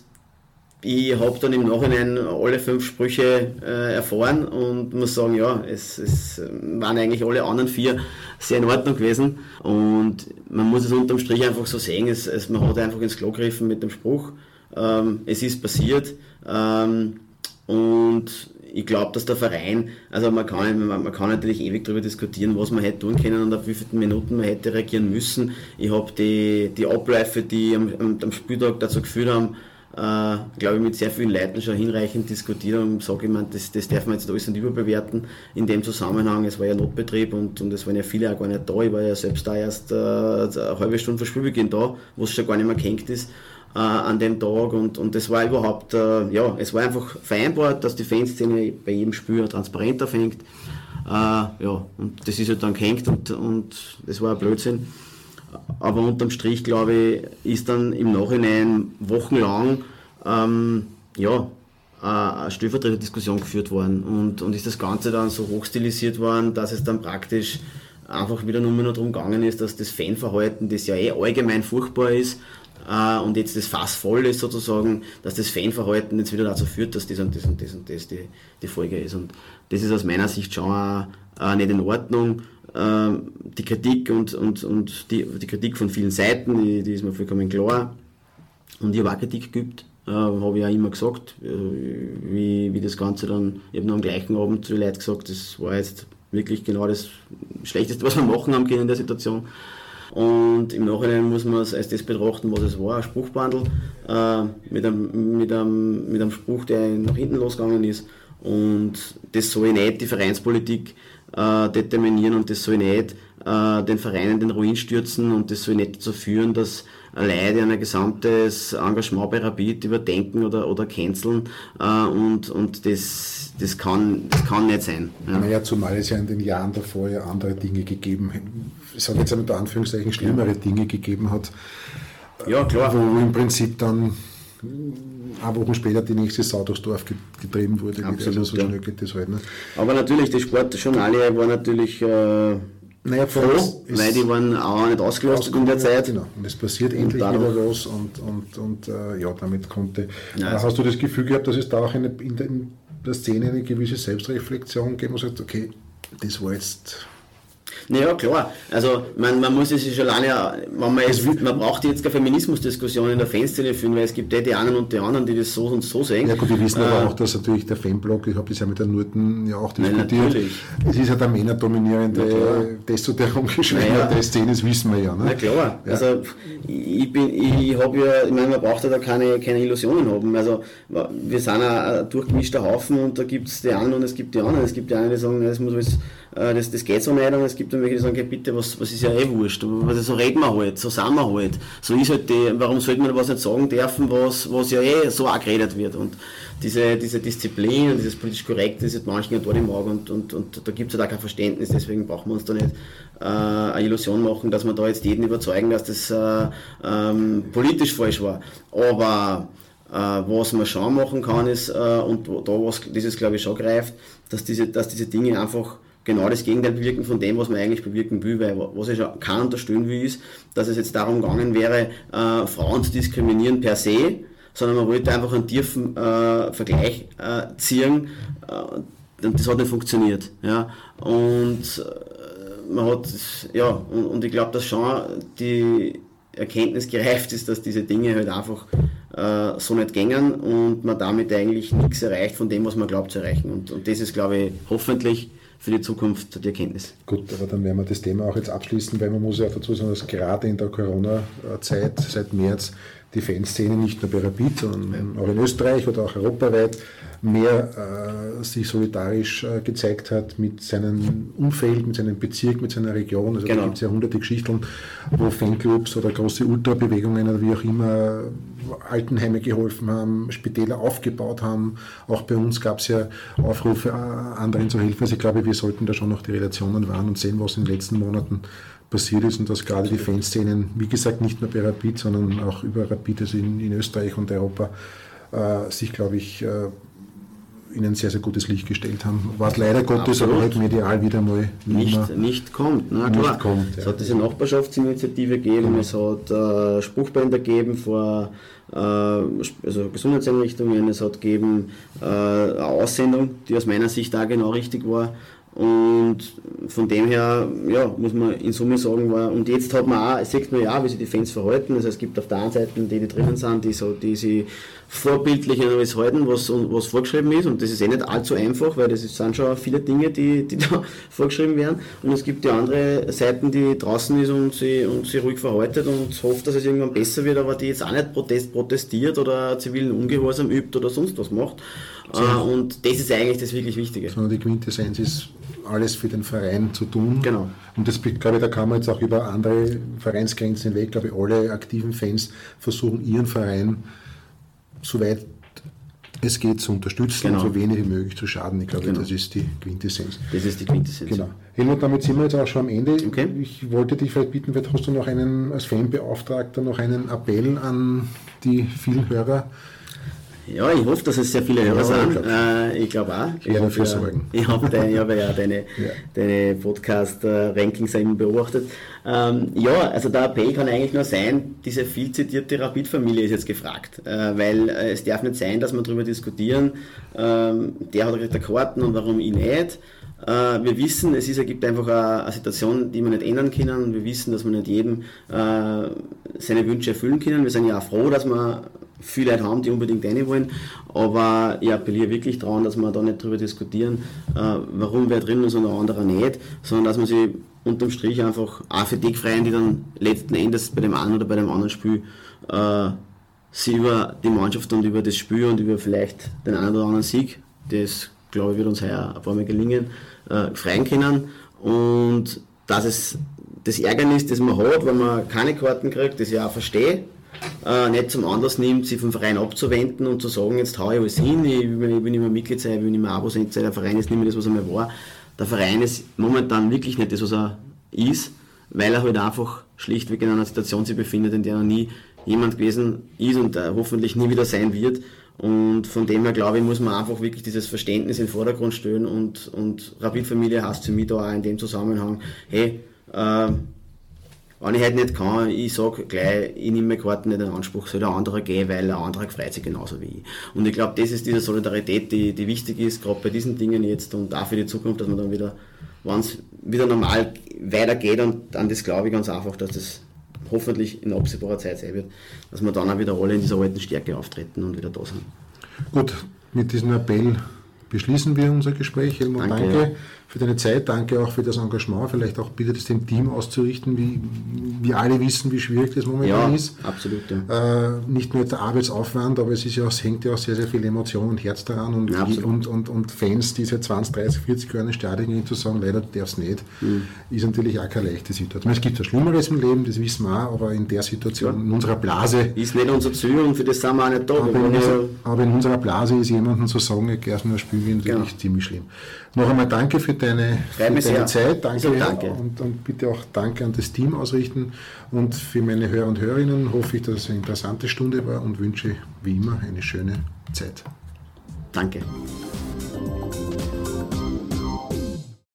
ich habe dann im Nachhinein alle fünf Sprüche äh, erfahren und muss sagen, ja, es, es waren eigentlich alle anderen vier sehr in Ordnung gewesen. Und man muss es unterm Strich einfach so sehen, es, es, man hat einfach ins Klo gegriffen mit dem Spruch. Ähm, es ist passiert. Ähm, und ich glaube, dass der Verein, also man kann, man, man, kann natürlich ewig darüber diskutieren, was man hätte tun können und auf wie viele Minuten man hätte reagieren müssen. Ich habe die, die Abläufe, die am, am, am Spieltag dazu geführt haben, äh, glaube ich, mit sehr vielen Leuten schon hinreichend diskutiert und sage ich, man, das, das darf man jetzt alles nicht überbewerten. In dem Zusammenhang, es war ja Notbetrieb und, und es waren ja viele auch gar nicht da. Ich war ja selbst da erst äh, eine halbe Stunde vor Spielbeginn da, wo es schon gar nicht mehr gehängt ist. Äh, an dem Tag und, und das war überhaupt, äh, ja, es war einfach vereinbart, dass die Fanszene bei jedem Spiel transparenter fängt. Äh, ja, und das ist halt dann gehängt und, und das war ein Blödsinn. Aber unterm Strich, glaube ich, ist dann im Nachhinein wochenlang ähm, ja, eine Stellvertreterdiskussion geführt worden und, und ist das Ganze dann so hochstilisiert worden, dass es dann praktisch einfach wieder nur noch darum gegangen ist, dass das Fanverhalten, das ja eh allgemein furchtbar ist, äh, und jetzt das Fass voll ist sozusagen, dass das Fanverhalten jetzt wieder dazu führt, dass das und das und das und das die, die Folge ist. Und das ist aus meiner Sicht schon auch nicht in Ordnung. Ähm, die Kritik und, und, und die, die Kritik von vielen Seiten, die, die ist mir vollkommen klar. Und ich habe auch Kritik geübt, äh, habe ich auch immer gesagt, äh, wie, wie das Ganze dann, ich habe noch am gleichen Abend zu den Leuten gesagt, das war jetzt wirklich genau das Schlechteste, was wir machen haben können in der Situation. Und im Nachhinein muss man es als das betrachten, was es war, ein Spruchbandel äh, mit, einem, mit, einem, mit einem Spruch, der nach hinten losgegangen ist. Und das soll nicht die Vereinspolitik äh, determinieren und das soll nicht äh, den Vereinen den Ruin stürzen und das soll nicht dazu führen, dass Leute ein gesamtes Engagement bei Rapid überdenken oder, oder canceln äh, und, und das, das, kann, das kann nicht sein. Ja. Naja, zumal es ja in den Jahren davor ja andere Dinge gegeben hat, ich sage jetzt mit Anführungszeichen schlimmere. Dinge gegeben hat. Ja, klar. Wo im Prinzip dann ein Wochen später die nächste Sau durchs Dorf getrieben wurde. Absolut, also so ja. schnell geht das halt. Ne? Aber natürlich, die Sportjournale waren natürlich äh, naja, froh, weil die waren auch nicht ausgelastet in der Zeit. Genau, und es passiert und endlich wieder was und, und, und äh, ja, damit konnte. Ja, also hast du das Gefühl gehabt, dass es da auch eine, in, der, in der Szene eine gewisse Selbstreflexion geben muss, okay, das war jetzt naja, klar. Also man, man muss es sich alleine, wenn man, jetzt, man braucht jetzt keine Feminismusdiskussion in der Fanszene führen, weil es gibt eh die einen und die anderen, die das so und so sehen. Ja gut, wir wissen äh, aber auch, dass natürlich der Fanblock, ich habe das ja mit der Nurten ja auch diskutiert, nein, es ist ja der männerdominierende Desto der rumgeschrieben naja. der Szene, das wissen wir ja. Ne? Na klar. Ja. Also ich bin, ich habe ja, ich meine, man braucht ja da keine, keine Illusionen haben. Also wir sind ein, ein durchgemischter Haufen und da gibt es die einen und es gibt die anderen. Es gibt die einen, die sagen, es muss alles das, das geht so nicht und es gibt dann welche, die sagen, okay, bitte, was, was ist ja eh wurscht, so reden wir halt, so sind wir halt, so ist halt die, warum sollte man was nicht sagen dürfen, was, was ja eh so auch geredet wird und diese, diese Disziplin und dieses politisch Korrekte ist manchen ja dort im Auge und, und, und da gibt es halt auch kein Verständnis, deswegen brauchen wir uns da nicht äh, eine Illusion machen, dass wir da jetzt jeden überzeugen, dass das äh, ähm, politisch falsch war. Aber äh, was man schon machen kann, ist, äh, und da was dieses glaube ich schon greift, dass diese, dass diese Dinge einfach genau das Gegenteil bewirken von dem, was man eigentlich bewirken will, weil was ich schon kann unterstellen will, ist, dass es jetzt darum gegangen wäre, äh, Frauen zu diskriminieren per se, sondern man wollte einfach einen tiefen äh, Vergleich äh, ziehen äh, und das hat nicht funktioniert. Ja. Und äh, man hat, ja, und, und ich glaube, dass schon die Erkenntnis gereift ist, dass diese Dinge halt einfach äh, so nicht gängen und man damit eigentlich nichts erreicht von dem, was man glaubt zu erreichen. Und, und das ist, glaube ich, hoffentlich für die Zukunft die Erkenntnis. Gut, aber dann werden wir das Thema auch jetzt abschließen, weil man muss ja dazu sagen, dass gerade in der Corona-Zeit seit März die Fanszene nicht nur bei Rapid, sondern auch in Österreich oder auch europaweit mehr äh, sich solidarisch äh, gezeigt hat mit seinem Umfeld, mit seinem Bezirk, mit seiner Region. Also genau. da gibt es ja hunderte Geschichten, wo Fanclubs oder große Ultrabewegungen oder wie auch immer Altenheime geholfen haben, Spitäler aufgebaut haben. Auch bei uns gab es ja Aufrufe, äh, anderen zu helfen. Also ich glaube, wir sollten da schon noch die Relationen wahren und sehen, was in den letzten Monaten passiert ist und dass gerade die Fanszenen, wie gesagt, nicht nur bei Rapid, sondern auch über Rapid, also in, in Österreich und Europa, äh, sich, glaube ich, äh, in ein sehr, sehr gutes Licht gestellt haben. Was leider Gottes aber halt medial wieder mal nicht, nicht kommt. Na, nicht klar. kommt ja. Es hat diese Nachbarschaftsinitiative gegeben, genau. es hat äh, Spruchbänder gegeben vor äh, also Gesundheitseinrichtungen, es hat gegeben äh, eine Aussendung, die aus meiner Sicht da genau richtig war. Und von dem her, ja, muss man in Summe sagen, war, und jetzt hat man auch, sieht man ja wie sich die Fans verhalten. Also es gibt auf der einen Seite die, die drinnen sind, die so, die sich vorbildlich an alles halten, was, was vorgeschrieben ist. Und das ist eh nicht allzu einfach, weil das sind schon viele Dinge, die, die da vorgeschrieben werden. Und es gibt die andere Seite, die draußen ist und sie, und sie ruhig verhaltet und hofft, dass es irgendwann besser wird, aber die jetzt auch nicht protest, protestiert oder zivilen Ungehorsam übt oder sonst was macht. So. Äh, und das ist eigentlich das wirklich Wichtige. Sondern die Quintessenz ist, alles für den Verein zu tun. Genau. Und das, glaube ich, da kann man jetzt auch über andere Vereinsgrenzen hinweg, glaube ich, alle aktiven Fans versuchen, ihren Verein soweit es geht zu unterstützen genau. und so wenig wie möglich zu schaden. Ich glaube, genau. das ist die Quintessenz. Das ist die Quintessenz. Genau. Helmut, damit sind wir jetzt auch schon am Ende. Okay. Ich wollte dich vielleicht bitten, hast du noch einen, als Fanbeauftragter noch einen Appell an die vielen Hörer ja, ich hoffe, dass es sehr viele Hörer ja, sind. Äh, ich glaube auch. Ich, ich dafür sorgen. Ich habe hab ja deine, ja. deine Podcast-Rankings eben beobachtet. Ähm, ja, also der Appell kann eigentlich nur sein, diese viel zitierte Rapid-Familie ist jetzt gefragt. Äh, weil äh, es darf nicht sein, dass wir darüber diskutieren, ähm, der hat gekriegt Karten und warum ich nicht. Äh, wir wissen, es ist, ergibt einfach eine, eine, Situation, die wir nicht ändern können. Wir wissen, dass wir nicht jedem äh, seine Wünsche erfüllen können. Wir sind ja auch froh, dass wir viele Leute haben, die unbedingt rein wollen. Aber ich appelliere wirklich daran, dass wir da nicht darüber diskutieren, äh, warum wer drin ist und der andere nicht, sondern dass man sich unterm Strich einfach auch für die freuen, die dann letzten Endes bei dem einen oder bei dem anderen Spiel äh, sie über die Mannschaft und über das Spiel und über vielleicht den einen oder anderen Sieg, das glaube ich wird uns heuer ein paar Mal gelingen, äh, freien können. Und dass es das Ärgernis, das man hat, wenn man keine Karten kriegt, das ich auch verstehe, äh, nicht zum Anlass nimmt, sich vom Verein abzuwenden und zu sagen, jetzt haue ich alles hin, ich will, ich will nicht mehr Mitglied sein, ich will nicht mehr Abo sein, der Verein ist nicht mehr das, was er mal war. Der Verein ist momentan wirklich nicht das, was er ist, weil er halt einfach schlichtweg in einer Situation sich befindet, in der er nie jemand gewesen ist und äh, hoffentlich nie wieder sein wird. Und von dem her, glaube ich, muss man einfach wirklich dieses Verständnis in den Vordergrund stellen und, und Rapid-Familie heißt für mich da auch in dem Zusammenhang, hey, äh, wenn ich halt nicht kann, ich sage gleich, ich nehme Karten nicht in Anspruch, soll der andere gehen, weil der andere freut sich genauso wie ich. Und ich glaube, das ist diese Solidarität, die, die wichtig ist, gerade bei diesen Dingen jetzt und auch für die Zukunft, dass man dann wieder, wenn es wieder normal weitergeht und an das glaube ich ganz einfach, dass das hoffentlich in absehbarer Zeit sein wird, dass wir dann auch wieder alle in dieser alten Stärke auftreten und wieder da sind. Gut, mit diesem Appell beschließen wir unser Gespräch. Helmut, danke, danke. Für deine Zeit, danke auch für das Engagement. Vielleicht auch bitte das dem Team auszurichten, wie wir alle wissen, wie schwierig das momentan ja, ist. Absolut. Ja. Äh, nicht nur der Arbeitsaufwand, aber es ist ja, es hängt ja auch sehr, sehr viel Emotion und Herz daran und, ja, und, und, und, Fans, die seit 20, 30, 40 Jahren in Stadion gehen, zu sagen, leider darf es nicht, mhm. ist natürlich auch keine leichte Situation. Es gibt ja Schlimmeres im Leben, das wissen wir auch, aber in der Situation, in unserer Blase. Ist nicht unser Ziel und für das sind wir auch nicht da. Aber, in, unser, aber in unserer Blase ist jemandem zu sagen, ich gehe nur spielen, natürlich genau. ziemlich schlimm. Noch einmal danke für deine, für deine Zeit, danke, danke. Und, und bitte auch danke an das Team ausrichten und für meine Hörer und Hörerinnen hoffe ich, dass es eine interessante Stunde war und wünsche wie immer eine schöne Zeit. Danke.